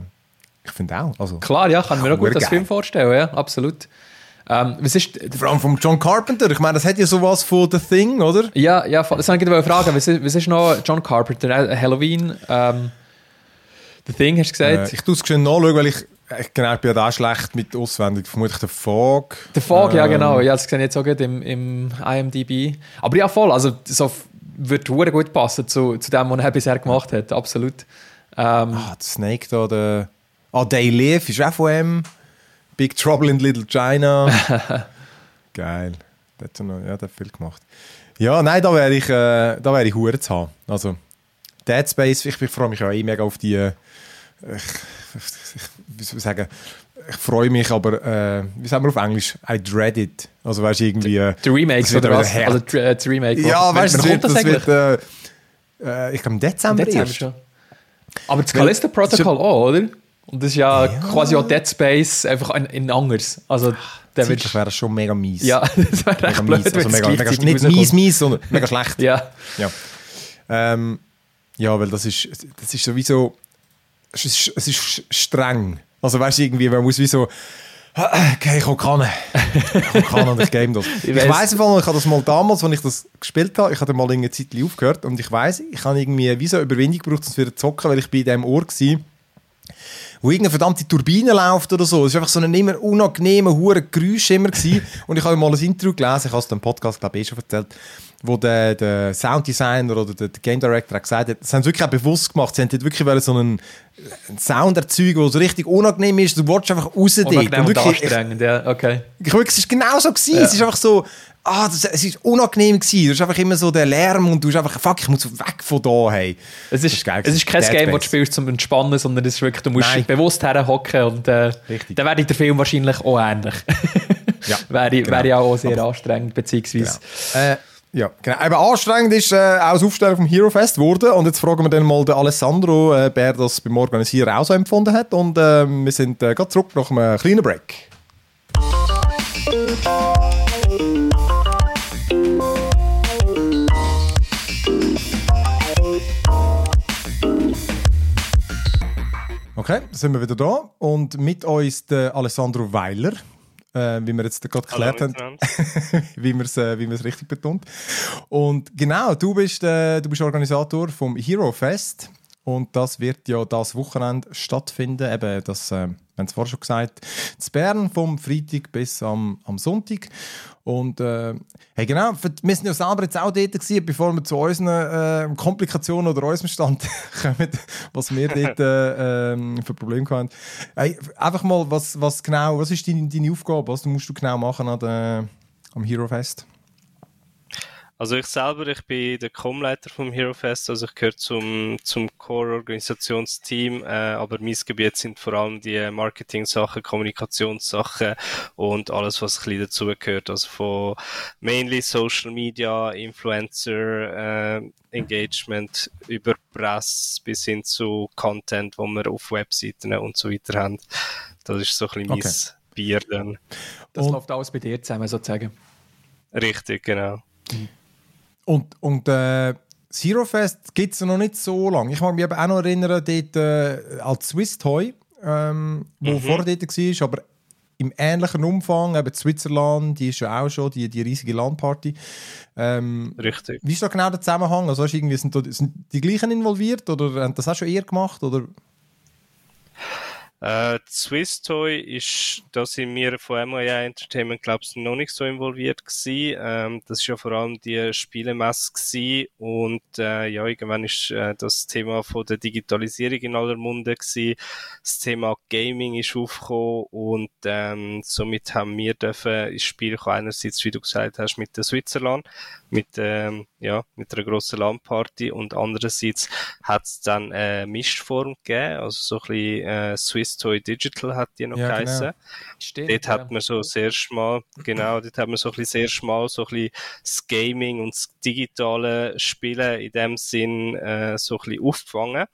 Speaker 1: ich finde auch. Also,
Speaker 2: Klar, ja, kann mir auch gut das Film vorstellen, ja, absolut. Ähm, was ist,
Speaker 1: Vor allem von John Carpenter. Ich meine, das hat ja sowas von The Thing, oder?
Speaker 2: Ja, ja das wollte ich fragen. Was ist, was ist noch John Carpenter? Äh, Halloween? Ähm, The Thing, hast du gesagt?
Speaker 1: Äh, ich tue es schön nachschauen, weil ich, ich, genau, ich bin ja da schlecht mit auswendig. Vermutlich der Fog.
Speaker 2: Der Fog, ähm, ja genau. Ja, das sehe ich jetzt auch im, im IMDb. Aber ja, voll. Also so wird gut passen zu, zu dem, was er bisher gemacht hat. Absolut.
Speaker 1: Ähm, ah, der Snake da, der... Ah, Day Live ist auch von ihm. Big Trouble in Little China. Geil. Der hat, noch, ja, der hat viel gemacht. Ja, nein, da wäre ich, äh, da wäre ich Hure zu haben. Also, Dead Space, ich, ich freue mich auch eh mega auf die, äh, ich, ich, wie soll ich sagen, ich freue mich, aber, äh, wie sagen wir auf Englisch? I dread it. Also, weißt du, irgendwie. Äh,
Speaker 2: die Remakes oder was? Also, die Remake.
Speaker 1: Ja, weißt du, das das wird äh, äh, ich glaube, im Dezember, Dezember erst. Schon.
Speaker 2: Aber das Callisto Protocol auch, oder? Und das ist ja, ja. quasi auch Dead Space, einfach in, in anders. Also,
Speaker 1: der wird wäre das schon mega mies.
Speaker 2: Ja, das wäre echt blöd, mies.
Speaker 1: Also mega, mega, nicht mies, mies, sondern mega schlecht.
Speaker 2: ja.
Speaker 1: Ja. Ähm, ja, weil das ist, das ist sowieso, es ist, es ist streng. Also weißt du, irgendwie, man muss wie so, okay, ich kann Ich kann und ich game das. ich, weiss einfach, ich habe das mal damals, als ich das gespielt habe, ich hatte mal eine Zeit aufgehört und ich weiß, ich habe irgendwie wie so Überwindung gebraucht, um wieder zu zocken, weil ich bei diesem Ohr war wo irgendeine verdammte Turbine läuft oder so. Es war einfach so ein immer unangenehmer, hoher Geräusch immer gewesen. Und ich habe mal ein Interview gelesen, ich habe es im Podcast, glaube ich, eh schon erzählt, wo der, der Sounddesigner oder der, der Game Director hat gesagt hat, das haben sie wirklich auch bewusst gemacht. Sie haben dort wirklich so einen, einen Sound erzeugen, der so richtig unangenehm ist. Du wolltest einfach raus dort.
Speaker 2: Und wirklich, anstrengend, ja, okay.
Speaker 1: Ich, wirklich, es war genau so. Gewesen. Ja. Es ist einfach so, ah, das, es ist unangenehm gewesen. Du hast einfach immer so den Lärm und du hast einfach, fuck, ich muss weg von da, hey.
Speaker 2: Es ist, ist geil es ist kein Dead Game, das du spielst zum Entspannen, sondern es ist wirklich, du musst Nein. bewusst herhocken und äh, dann wäre der Film wahrscheinlich auch ähnlich. ja, wäre, genau. wäre ja auch sehr Aber, anstrengend, beziehungsweise...
Speaker 1: Genau. Äh, ja, genau. Aber anstrengend ist äh, auch das Aufstellen vom Hero Fest geworden. Und jetzt fragen wir dann mal den Alessandro, äh, wer das beim Organisieren auch so empfunden hat. Und äh, wir sind äh, gerade zurück nach einem kleinen Break. Okay, sind wir wieder da und mit uns der Alessandro Weiler. Äh, wie wir jetzt gerade geklärt haben, wie man es äh, wie richtig betont. Und genau, du bist, äh, du bist Organisator vom Hero Fest und das wird ja das Wochenende stattfinden. Eben, das, äh, wir haben es vorher schon gesagt, in Bern vom Freitag bis am, am Sonntag. Und äh, hey, genau, wir sind ja selber jetzt auch dort gewesen, bevor wir zu unseren äh, Komplikationen oder unserem Stand kommen, was wir dort äh, äh, für Probleme haben. Hey, einfach mal, was, was genau, was ist deine, deine Aufgabe? Was musst du genau machen an der, am Hero Fest?
Speaker 3: Also ich selber, ich bin der Com-Leiter vom Hero Fest, also ich gehöre zum, zum Core-Organisationsteam, äh, aber mein Gebiet sind vor allem die Marketing-Sachen, Kommunikationssachen und alles, was ein bisschen dazugehört. Also von mainly Social Media, Influencer, äh, Engagement über Press bis hin zu Content, wo wir auf Webseiten und so weiter haben. Das ist so ein bisschen okay. mein Bier dann.
Speaker 2: Das und läuft alles bei dir zusammen sozusagen.
Speaker 3: Richtig, genau. Mhm.
Speaker 1: Und, und äh, Zero Fest gibt es noch nicht so lange. Ich mag mich auch noch erinnern, dort äh, als Swiss Toy, ähm, wo mhm. vorher dort war, aber im ähnlichen Umfang, eben Switzerland, die ist ja auch schon, die, die riesige Landparty. Ähm,
Speaker 3: Richtig.
Speaker 1: Wie ist da genau der Zusammenhang? Also irgendwie, sind, da, sind die gleichen involviert oder haben das auch schon eher gemacht? Oder?
Speaker 3: Äh, Swiss Toy ist, da sind wir von MIA Entertainment, glaube ich, noch nicht so involviert gewesen. Ähm, das ist ja vor allem die Spielemesse gewesen und äh, ja, irgendwann ist äh, das Thema von der Digitalisierung in aller Munde gewesen. Das Thema Gaming ist aufgekommen und ähm, somit haben wir dürfen ins Spiel einerseits, wie du gesagt hast, mit der Switzerland, mit ähm, ja, mit einer grossen Landparty und andererseits hat es dann eine Mischform gegeben, also so ein bisschen äh, Swiss Toy Digital hat die noch ja, geheißen. Genau. Dort ja. hat man so das erste Mal, genau, dort hat man so ein bisschen das erste Mal so ein bisschen das Gaming und das digitale Spielen in dem Sinn äh, so ein bisschen aufgefangen.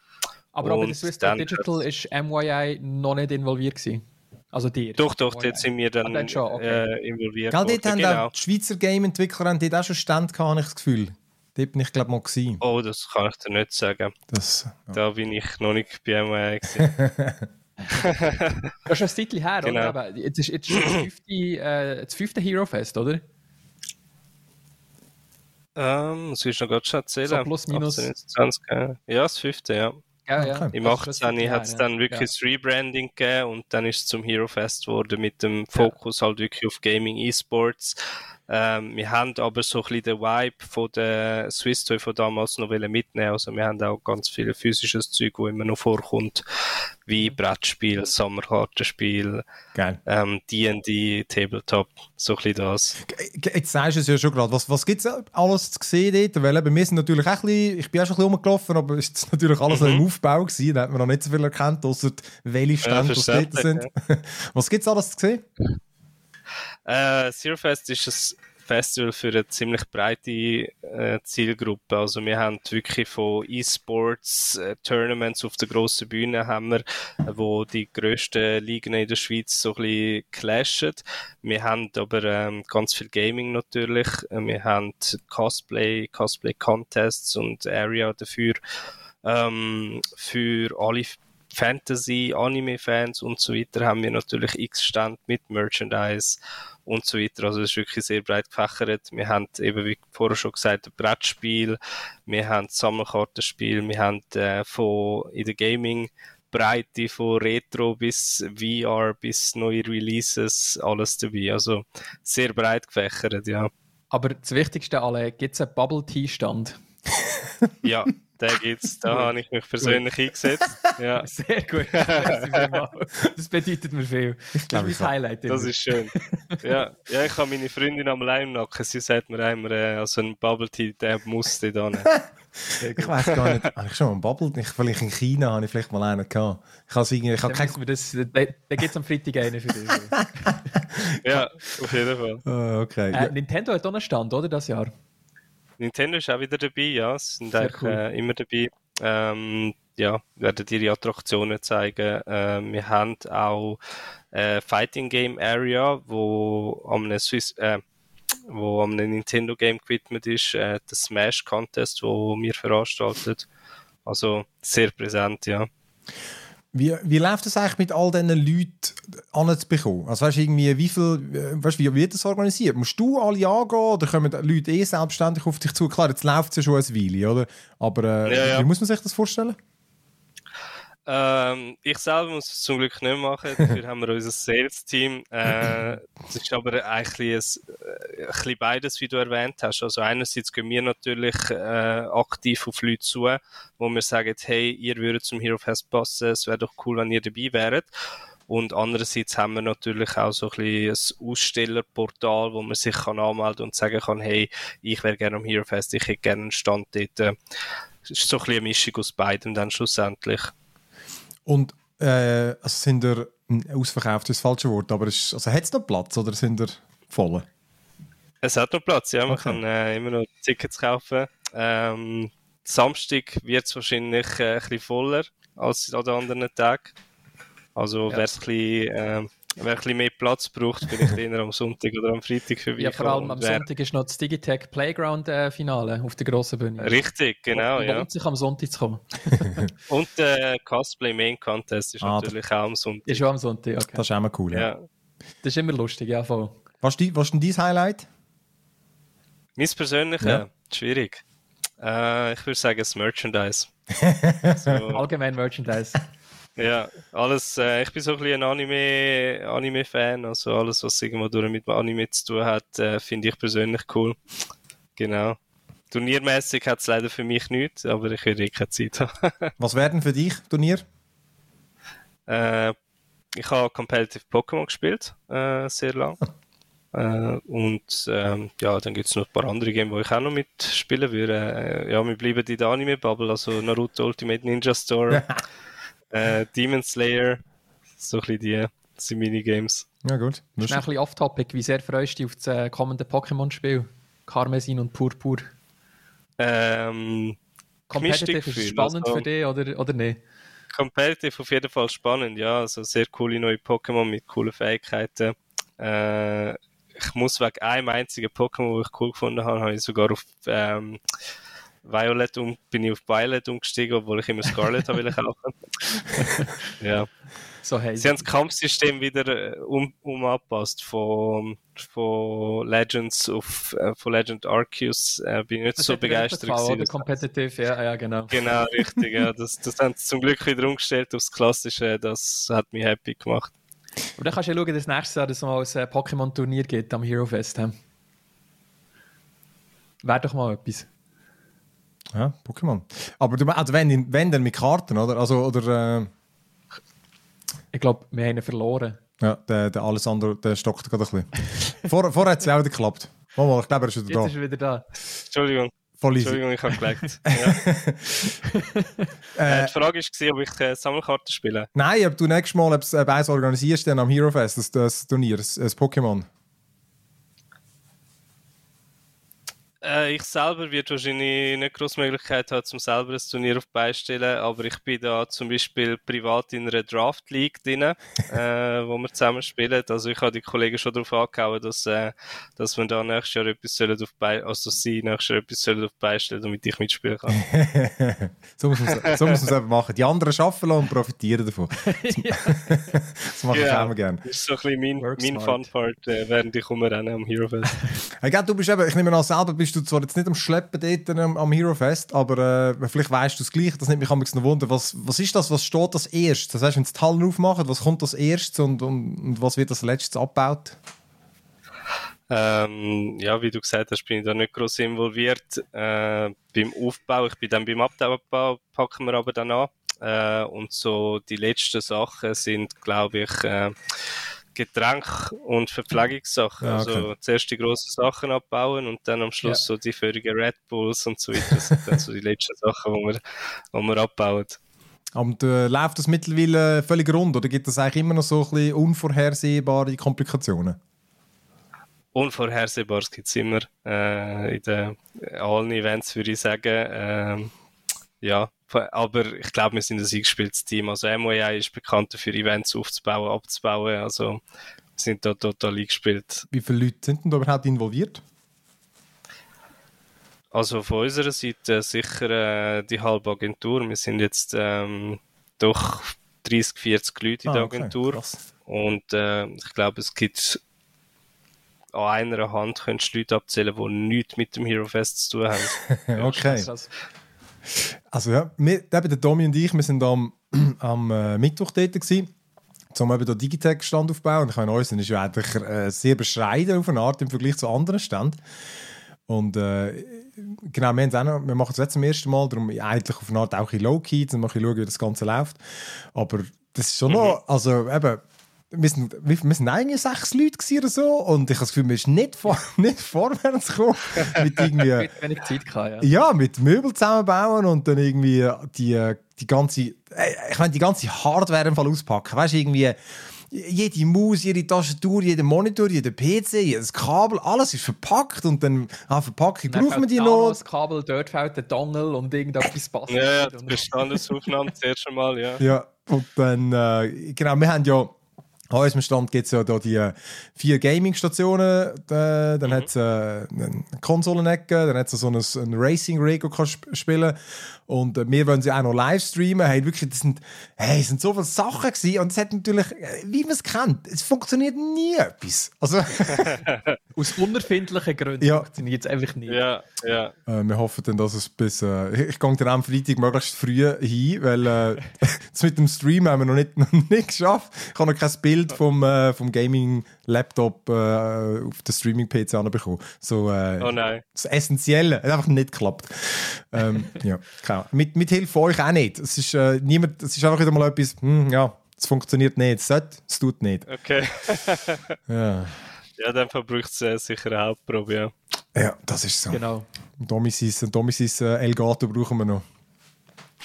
Speaker 2: Aber, aber bei Swiss Toy Digital ist MYI noch nicht involviert gewesen. Also dir?
Speaker 3: Doch, doch, dort sind wir dann, ah, dann schon, okay. äh, involviert.
Speaker 1: Gell, dort haben genau. auch die Schweizer Game-Entwickler haben dort auch schon Stand gehabt, habe ich das Gefühl. Dort bin ich, glaube mal gewesen.
Speaker 3: Oh, das kann ich dir nicht sagen.
Speaker 1: Das,
Speaker 3: ja. Da bin ich noch nicht bei MWA
Speaker 2: das ist ein Titel her, genau. oder? Jetzt ist, jetzt ist das, fünfte, äh, das fünfte Hero Fest, oder?
Speaker 3: Ähm, das willst du noch gerade schon erzählen. So
Speaker 2: plus, minus.
Speaker 3: 18, 20, ja, das fünfte, ja.
Speaker 2: Ja, ja. Okay.
Speaker 3: Im 18. hat es dann wirklich ja. das Rebranding gegeben und dann ist es zum Hero Fest geworden mit dem Fokus ja. halt wirklich auf Gaming, E-Sports. Ähm, wir haben aber so ein bisschen den Vibe von der Swiss Toy von damals noch mitnehmen. Also wir haben auch ganz viele physisches Zeug, wo immer noch vorkommt, wie mhm. Brettspiel, Sommerkartenspiel, ähm, D&D, Tabletop, so ein bisschen das.
Speaker 1: Jetzt sagst du es ja schon gerade. Was, was gibt es alles zu sehen dort? Weil eben, wir sind natürlich auch ein bisschen, ich bin auch schon ein bisschen rumgelaufen, aber es ist natürlich alles mhm. im Aufbau gewesen. Da hat man noch nicht so viel erkannt, außer welche Stände ja, dort sind. Ja. was gibt es alles zu sehen?
Speaker 3: Äh, Zero Fest ist ein Festival für eine ziemlich breite äh, Zielgruppe. Also wir haben wirklich von E-Sports, äh, Tournaments auf der grossen Bühne haben wir, wo die grössten Ligen in der Schweiz so ein bisschen clashen. Wir haben aber ähm, ganz viel Gaming natürlich. Äh, wir haben Cosplay, Cosplay Contests und Area dafür. Ähm, für alle Fantasy, Anime-Fans und so weiter haben wir natürlich x Stand mit Merchandise und so weiter. Also es ist wirklich sehr breit gefächert. Wir haben eben, wie vorher schon gesagt, ein Brettspiel, wir haben Sammelkartenspiel, wir haben äh, von in der Gaming Breite von Retro bis VR bis neue Releases, alles dabei. Also sehr breit gefächert, ja.
Speaker 2: Aber das Wichtigste alle, gibt es einen Bubble Tea Stand?
Speaker 3: ja, den gibt's. Da habe ich mich persönlich gut. eingesetzt. Ja.
Speaker 2: Sehr gut. Das bedeutet mir viel.
Speaker 3: Das ist mein Highlight. Das ist schön. Ja, ja ich habe meine Freundin am Leimnacken. Sie sagt mir immer, äh, also ein Bubble Tea, der musste da nicht.
Speaker 1: ich weiß gar nicht, habe ich schon mal einen Bubble? Ich, vielleicht in China habe ich vielleicht mal einen gehabt. Ich habe irgendwie, ich habe kein...
Speaker 2: Das, da da gibt es am Freitag einen für dich.
Speaker 3: ja, auf jeden Fall.
Speaker 1: Oh, okay.
Speaker 2: Äh, Nintendo hat auch einen Stand, oder, das Jahr?
Speaker 3: Nintendo ist auch wieder dabei, ja. Sie sind eigentlich cool. äh, immer dabei. Ähm, ja, werden ihre Attraktionen zeigen. Äh, wir haben auch äh, Fighting Game Area, wo am Swiss, äh, wo am Nintendo Game gewidmet ist, äh, der Smash Contest, wo wir veranstaltet. Also sehr präsent, ja.
Speaker 1: Wie, wie läuft das eigentlich mit all diesen Leuten anzubekommen? Also weißt irgendwie, wie viel, äh, weißt, wie wird das organisiert? Musst du alle angehen oder kommen die Leute eh selbstständig auf dich zu? Klar, jetzt läuft es ja schon ein Weile, oder? Aber äh,
Speaker 3: Ja, ja.
Speaker 1: wie muss man sich das vorstellen?
Speaker 3: Ähm, ich selber muss es zum Glück nicht machen. Dafür haben wir unser Sales-Team. Äh, das ist aber eigentlich ein, äh, ein bisschen beides, wie du erwähnt hast. Also einerseits gehen wir natürlich äh, aktiv auf Leute zu, wo wir sagen, hey, ihr würdet zum Hero Fest passen, es wäre doch cool, wenn ihr dabei wäret. Und andererseits haben wir natürlich auch so ein bisschen ein Ausstellerportal, wo man sich kann anmelden und sagen kann, hey, ich wäre gerne am Hero Fest, ich hätte gerne einen Stand dort. Es ist so ein bisschen eine Mischung aus beidem dann schlussendlich.
Speaker 1: Und äh, also sind er ausverkauft, ist das falsche Wort, aber ist, also hat es noch Platz oder sind er voll?
Speaker 3: Es hat noch Platz, ja. Man
Speaker 1: Okay.
Speaker 3: kann äh, immer noch Tickets kaufen. Ähm, Samstag wird es wahrscheinlich äh, ein bisschen voller als an den anderen Tagen. Also
Speaker 2: Ja.
Speaker 3: wer es ein bisschen, wer ein bisschen mehr Platz braucht, vielleicht eher am Sonntag oder am Freitag für
Speaker 2: Ja, vor allem am Sonntag ist noch das Digitech Playground-Finale auf der grossen Bühne.
Speaker 3: Richtig, genau,
Speaker 2: Lohnt
Speaker 3: ja.
Speaker 2: sich am Sonntag zu kommen.
Speaker 3: Und der Cosplay Main Contest ist
Speaker 1: Ah,
Speaker 3: natürlich auch am Sonntag.
Speaker 2: Ist schon am Sonntag, okay.
Speaker 1: Das ist auch mal cool, ja.
Speaker 3: Ja.
Speaker 2: Das ist immer lustig, ja, voll.
Speaker 1: Was, ist die, was ist denn dein Highlight?
Speaker 3: Mein persönliches,
Speaker 1: Ja.
Speaker 3: schwierig. Äh, ich würde sagen, das Merchandise. so,
Speaker 2: Allgemein Merchandise.
Speaker 3: Ja, alles, äh, ich bin so ein bisschen ein Anime, Anime-Fan, also alles, was irgendwo durch mit Anime zu tun hat, äh, finde ich persönlich cool. Genau. Turniermäßig hat es leider für mich nichts, aber ich werde eh keine Zeit haben.
Speaker 1: Was werden für dich Turnier?
Speaker 3: äh, ich habe Competitive Pokémon gespielt, äh, sehr lang. Äh, und ähm, ja, dann gibt es noch ein paar andere Games, wo ich auch noch mitspielen würde. Äh, ja, wir bleiben in der Anime-Bubble, also Naruto Ultimate Ninja Storm, äh, Demon Slayer, so ein bisschen die, das sind Minigames.
Speaker 1: Ja, gut.
Speaker 2: Schnell ein bisschen off-topic. Wie sehr freust du dich auf das äh, kommende Pokémon-Spiel? Karmesin und Purpur.
Speaker 3: Ähm,
Speaker 2: Competitive ist spannend
Speaker 3: also-
Speaker 2: für dich oder, oder nicht?
Speaker 3: Competitive auf jeden Fall spannend, ja. Also sehr coole neue Pokémon mit coolen Fähigkeiten. Äh, ich muss wegen einem einzigen Pokémon, wo ich cool gefunden habe, habe ich sogar auf ähm, Violet um, bin ich auf Violet umgestiegen, obwohl ich immer Scarlet habe kaufen. ja.
Speaker 2: So, hey.
Speaker 3: Sie haben das Kampfsystem wieder äh, um, um angepasst von, von Legends auf äh, von Legend Arceus. Äh, bin ich nicht
Speaker 2: Das
Speaker 3: so begeistert gewesen.
Speaker 2: Oder Competitive, ja, ja, genau.
Speaker 3: Genau, richtig. Ja. Das, das haben sie zum Glück wieder umgestellt aufs Klassische. Das hat mich happy gemacht.
Speaker 2: Aber dann kannst du ja schauen, dass nächstes Jahr dass es mal ein Pokémon-Turnier gibt am Hero Fest. Wäre doch mal etwas.
Speaker 1: Ja, Pokémon. Aber du, also wenn, wenn dann mit Karten, oder? Also, oder, äh,
Speaker 2: Ich glaube, wir haben ihn verloren.
Speaker 1: ja, der, der Alessandro, der stockt gerade ein bisschen. Vor, vorher hat es ja auch wieder geklappt. Mal, mal, ich glaube, er ist wieder
Speaker 2: Jetzt
Speaker 1: da.
Speaker 2: ist er wieder da.
Speaker 3: Entschuldigung. Entschuldigung, ich habe gelegt. Ja. äh, die Frage war, ob ich äh, Sammelkarten spiele.
Speaker 1: Nein, ob du nächstes Mal ob, ob eins organisierst, dann am Hero Fest, das, das Turnier, das, das Pokémon.
Speaker 3: Äh, ich selber werde wahrscheinlich nicht grosse Möglichkeit haben, zum selber ein Turnier auf die Beine zu stellen, aber ich bin da zum Beispiel privat in einer Draft League drin, äh, wo wir zusammen spielen. Also ich habe die Kollegen schon darauf angehauen, dass, äh, dass wir da nächstes Jahr etwas sollen auf Beine, also sie nächstes Jahr etwas sollen auf die Beine stellen, damit ich mitspielen kann.
Speaker 1: so muss man es so eben machen. Die anderen arbeiten lassen und profitieren davon. das mache ich
Speaker 3: Ja.
Speaker 1: auch immer gerne.
Speaker 3: Das ist so ein bisschen mein,
Speaker 2: Work
Speaker 3: mein. Fun-Part, äh, während ich rumrenne am Hero Fest.
Speaker 1: Hey, du bist eben, ich nehme an, selber bist du zwar jetzt nicht am Schleppen dort am, am Hero Fest, aber äh, vielleicht weißt du es gleich, das nimmt mich noch Wunder. Was, was ist das, was steht als erstes? Das heißt, wenn sie die Hallen aufmachen, was kommt als erstes und, und, und was wird als letztes abgebaut?
Speaker 3: Ähm, ja, wie du gesagt hast, bin ich da nicht groß involviert. Äh, beim Aufbau, ich bin dann beim Abbau, packen wir aber dann an. Äh, und so die letzten Sachen sind, glaube ich, äh, Getränk- und Verpflegungssachen.
Speaker 1: Ja, okay.
Speaker 3: Also zuerst die grossen Sachen abbauen und dann am Schluss so die völligen Red Bulls und so weiter. Das sind dann so die letzten Sachen, die wir, die wir abbauen.
Speaker 1: Und äh, läuft das mittlerweile völlig rund oder gibt es eigentlich immer noch so ein bisschen unvorhersehbare Komplikationen?
Speaker 3: Unvorhersehbares gibt es immer äh, in den allen Events, würde ich sagen. Ähm, ja, aber ich glaube, wir sind ein eingespieltes Team. Also MOI ist bekannt dafür, Events aufzubauen, abzubauen. Also wir sind da total eingespielt.
Speaker 1: Wie viele Leute sind denn da überhaupt involviert?
Speaker 3: Also von unserer Seite sicher äh, die halbe Agentur. Wir sind jetzt ähm, doch 30, 40 Leute in der
Speaker 1: Ah, okay,
Speaker 3: Agentur.
Speaker 1: krass.
Speaker 3: Und äh, ich glaube, es gibt an einer Hand könntest du Leute abzählen, die nichts mit dem Hero Fest zu tun haben.
Speaker 1: okay.
Speaker 2: Krass.
Speaker 1: Also ja, wir, eben der Domi und ich, wir sind am, am äh, Mittwoch dort gewesen, um eben den Digitech-Stand aufzubauen. Und ich meine, uns ist ja eigentlich äh, sehr bescheiden auf eine Art im Vergleich zu anderen Ständen. Und äh, genau, wir, auch noch, wir machen es jetzt zum ersten Mal, darum eigentlich auf eine Art auch ein bisschen low-key, um mal schauen, wie das Ganze läuft. Aber das ist schon noch, also eben, wir sind, wir wir sind eigentlich sechs Leute oder so und ich habe das Gefühl, wir sind nicht, vor, nicht vorwärts gekommen mit irgendwie...
Speaker 2: Mit wenig Zeit gehabt, ja.
Speaker 1: Ja, mit Möbel zusammenbauen und dann irgendwie die, die ganze, äh, ich meine, die ganze Hardware im Fall auspacken. Weißt du, irgendwie jede Maus, jede Tastatur, jeder Monitor, jeder PC, jedes Kabel, alles ist verpackt und dann an Verpackung
Speaker 2: Dann
Speaker 1: brauchen wir
Speaker 2: fällt
Speaker 1: die
Speaker 2: noch. Das Kabel, dort fällt der Dongle und irgendetwas passt
Speaker 3: Ja, ja,
Speaker 2: Und-
Speaker 3: Bestandesaufnahme zuerst einmal, ja.
Speaker 1: Ja, und dann, äh, genau, wir haben ja, an unserem Stand gibt es ja da die äh, vier Gaming-Stationen, dann hat es äh, eine Konsolenecke, dann hat es so ein, ein Racing-Rig, das du kannst sp- spielen und äh, wir wollen sie auch noch live streamen. Hey, wirklich, das sind, hey, es sind so viele Sachen gewesen und es hat natürlich, äh, wie man es kennt, es funktioniert nie etwas. Also,
Speaker 2: Aus unerfindlichen Gründen
Speaker 1: Ja.
Speaker 2: funktioniert es einfach nicht.
Speaker 3: Ja, ja.
Speaker 1: Äh, wir hoffen dann, dass es bis. Äh, ich gehe dann am Freitag möglichst früh hin, weil äh, das mit dem Stream haben wir noch nicht, noch nicht geschafft. Ich habe noch kein Bild vom, äh, vom Gaming-Laptop äh, auf den Streaming-PC anbekommen. So, äh,
Speaker 3: Oh nein.
Speaker 1: das Essentielle. Hat einfach nicht geklappt. ähm, ja, keine Ahnung. Mit, mit Hilfe von euch auch nicht. Es ist, äh, niemand, es ist einfach wieder mal etwas, hm, ja, es funktioniert nicht, es sollte, es tut nicht.
Speaker 3: Okay.
Speaker 1: Ja,
Speaker 3: Ja, dann braucht es äh, sicher eine Hauptprobe, ja.
Speaker 1: ja das ist so.
Speaker 2: Genau.
Speaker 1: Domisis, Domisis äh, Elgato brauchen wir noch.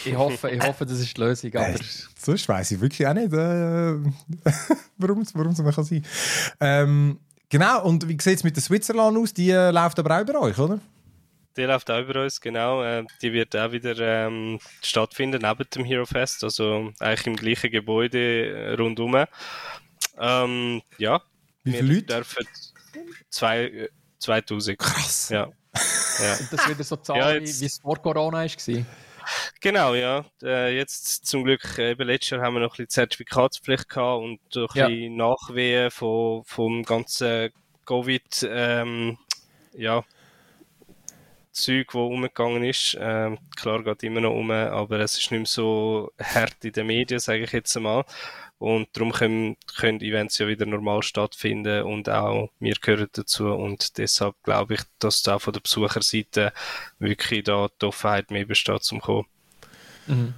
Speaker 2: Ich hoffe, ich hoffe, das ist die Lösung. Aber
Speaker 1: Äh, sonst weiss ich wirklich auch nicht, äh, warum es warum mal kann sein ähm, Genau, und wie sieht es mit der Switzerland aus? Die äh, läuft aber auch bei euch, oder?
Speaker 3: Die läuft auch über uns, genau. Äh, die wird auch wieder ähm, stattfinden, neben dem Hero Fest, also eigentlich im gleichen Gebäude äh, rundum. Ähm, ja.
Speaker 1: Wie
Speaker 3: wir
Speaker 1: viele Leute?
Speaker 3: Dürfen zwei, äh, 2000.
Speaker 1: Krass.
Speaker 3: Ja. ja.
Speaker 2: sind das wieder so Zahlen,
Speaker 3: Ja,
Speaker 2: wie
Speaker 3: jetzt-
Speaker 2: wie es vor Corona war?
Speaker 3: Genau, ja. Äh, jetzt zum Glück, äh, eben letztes Jahr haben wir noch ein bisschen Zertifikatspflicht gehabt und durch
Speaker 2: Ja.
Speaker 3: die Nachwehen von, vom ganzen Covid, ähm, ja, Zeug, wo umgegangen ist. Ähm, klar geht immer noch um, aber es ist nicht mehr so hart in den Medien, sage ich jetzt einmal. Und darum können, können Events ja wieder normal stattfinden und auch wir gehören dazu und deshalb glaube ich, dass da von der Besucherseite wirklich da die Offenheit mehr besteht zum Kommen.
Speaker 2: Mhm.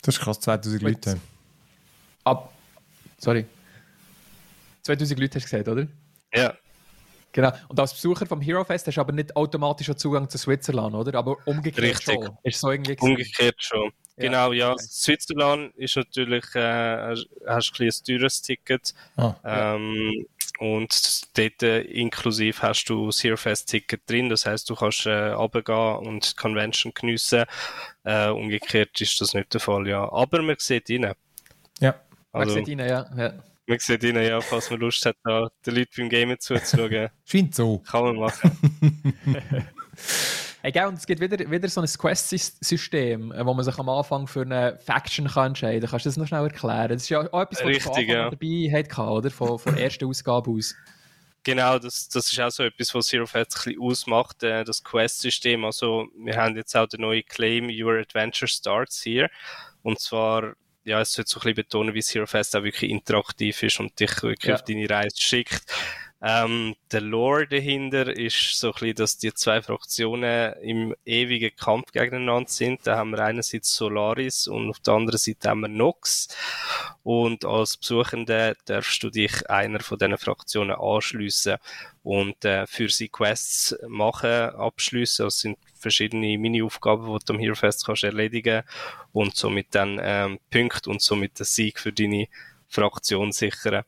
Speaker 1: Das ist krass, 2000
Speaker 2: Wait.
Speaker 1: Leute.
Speaker 2: Ab. Sorry. 2000 Leute hast du gesagt, oder?
Speaker 3: Ja,
Speaker 2: Genau. Und als Besucher vom Hero Fest hast du aber nicht automatisch einen Zugang zu Switzerland, oder? Aber umgekehrt
Speaker 3: Richtig.
Speaker 2: schon. Ist so irgendwie
Speaker 3: umgekehrt schon.
Speaker 2: Ja,
Speaker 3: Genau, ja.
Speaker 2: okay.
Speaker 3: Switzerland ist natürlich, äh, hast, ein ein teures Ticket.
Speaker 1: Ah.
Speaker 3: Ähm, und dort äh, inklusiv hast du das Hero Fest Ticket drin. Das heißt, du kannst äh, runtergehen und die Convention geniessen. Äh, umgekehrt ist das nicht der Fall, ja. Aber man sieht rein.
Speaker 1: Ja.
Speaker 2: Man
Speaker 3: Also,
Speaker 2: sieht rein, ja. ja.
Speaker 3: Man sieht rein, ja, falls man Lust hat, da den Leuten beim Gamen zuzuschauen.
Speaker 1: Scheint so.
Speaker 3: Kann man machen.
Speaker 2: Hey, gell, und es gibt wieder, wieder so ein Quest-System, äh, wo man sich am Anfang für eine Faction kann entscheiden kann. Kannst du das noch schnell erklären? Das ist ja auch etwas, was
Speaker 3: Richtig, ja.
Speaker 2: dabei hatte, oder? Von, von der ersten Ausgabe aus.
Speaker 3: Genau, das, das ist auch so etwas, was Zero Fest ein bisschen ausmacht, äh, das Quest-System. Also, wir haben jetzt auch den neuen Claim, Your Adventure Starts hier. Und zwar, ja, es sollte so ein bisschen betonen, wie Zero Fest auch wirklich interaktiv ist und dich wirklich
Speaker 2: Ja.
Speaker 3: auf deine Reise schickt. Ähm, der Lore dahinter ist so ein bisschen, dass die zwei Fraktionen im ewigen Kampf gegeneinander sind. Da haben wir einerseits Solaris und auf der anderen Seite haben wir Nox. Und als Besuchende darfst du dich einer von diesen Fraktionen anschliessen und äh, für sie Quests machen, abschliessen. Das sind verschiedene Mini-Aufgaben, die du am Hero Fest kannst erledigen und somit dann ähm, Punkte und somit den Sieg für deine Fraktion sichern.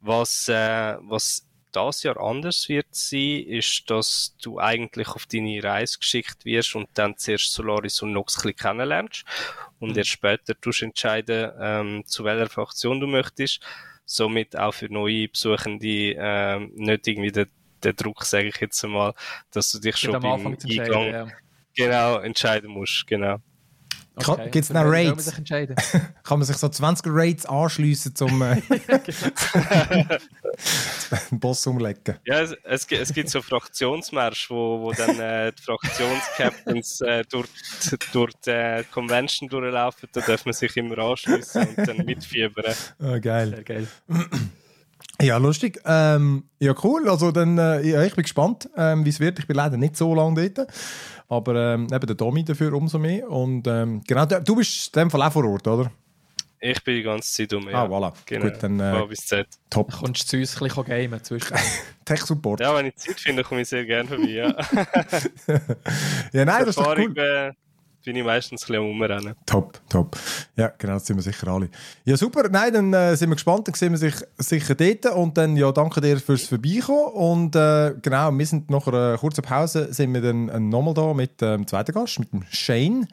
Speaker 3: Was, äh, was das Jahr anders wird sein, ist, dass du eigentlich auf deine Reise geschickt wirst und dann zuerst Solaris und Nox ein bisschen kennenlernst und erst später tust du entscheiden, ähm, zu welcher Fraktion du möchtest. Somit auch für neue Besuchende ähm, nicht irgendwie der, der Druck, sage ich jetzt einmal, dass du dich schon beim Eingang
Speaker 2: ja.
Speaker 3: genau entscheiden musst. Genau.
Speaker 1: Okay. Gibt es noch Raids? Kann man sich so 20 Raids anschliessen, um äh, den Boss umlegen?
Speaker 3: Ja, es, es, es gibt so Fraktionsmärsche, wo, wo dann äh, die Fraktionscaptains äh, durch, durch die äh, Convention durchlaufen. Da darf man sich immer anschliessen und dann mitfiebern.
Speaker 1: Oh, geil. Sehr geil. Ja, lustig. Ähm, ja, cool. Also dann, äh, ja, ich bin gespannt, ähm, wie es wird. Ich bin leider nicht so lange dort. Aber ähm, eben der Domi dafür umso mehr. Und ähm, genau, du bist in dem Fall auch vor Ort, oder?
Speaker 3: Ich bin die ganze Zeit um.
Speaker 1: Ja. Ah, voilà.
Speaker 3: Genau. Gut, dann. Äh, bis Z.
Speaker 2: Top. Kommst du zu uns ein bisschen gamen zwischen.
Speaker 1: Tech-Support.
Speaker 3: Ja, wenn ich Zeit finde, komme ich sehr gerne vorbei. Ja,
Speaker 1: ja nein, das ist doch cool. Äh,
Speaker 3: bin ich meistens ein bisschen umrennen.
Speaker 1: Top, top. Ja, genau, das sind wir sicher alle. Ja, super. Nein, dann äh, sind wir gespannt. Dann sehen wir sich sicher dort. Und dann, ja, danke dir fürs Vorbeikommen. Und äh, genau, wir sind nach einer kurzen Pause sind wir dann äh, nochmal da mit dem ähm, zweiten Gast, mit dem Shane.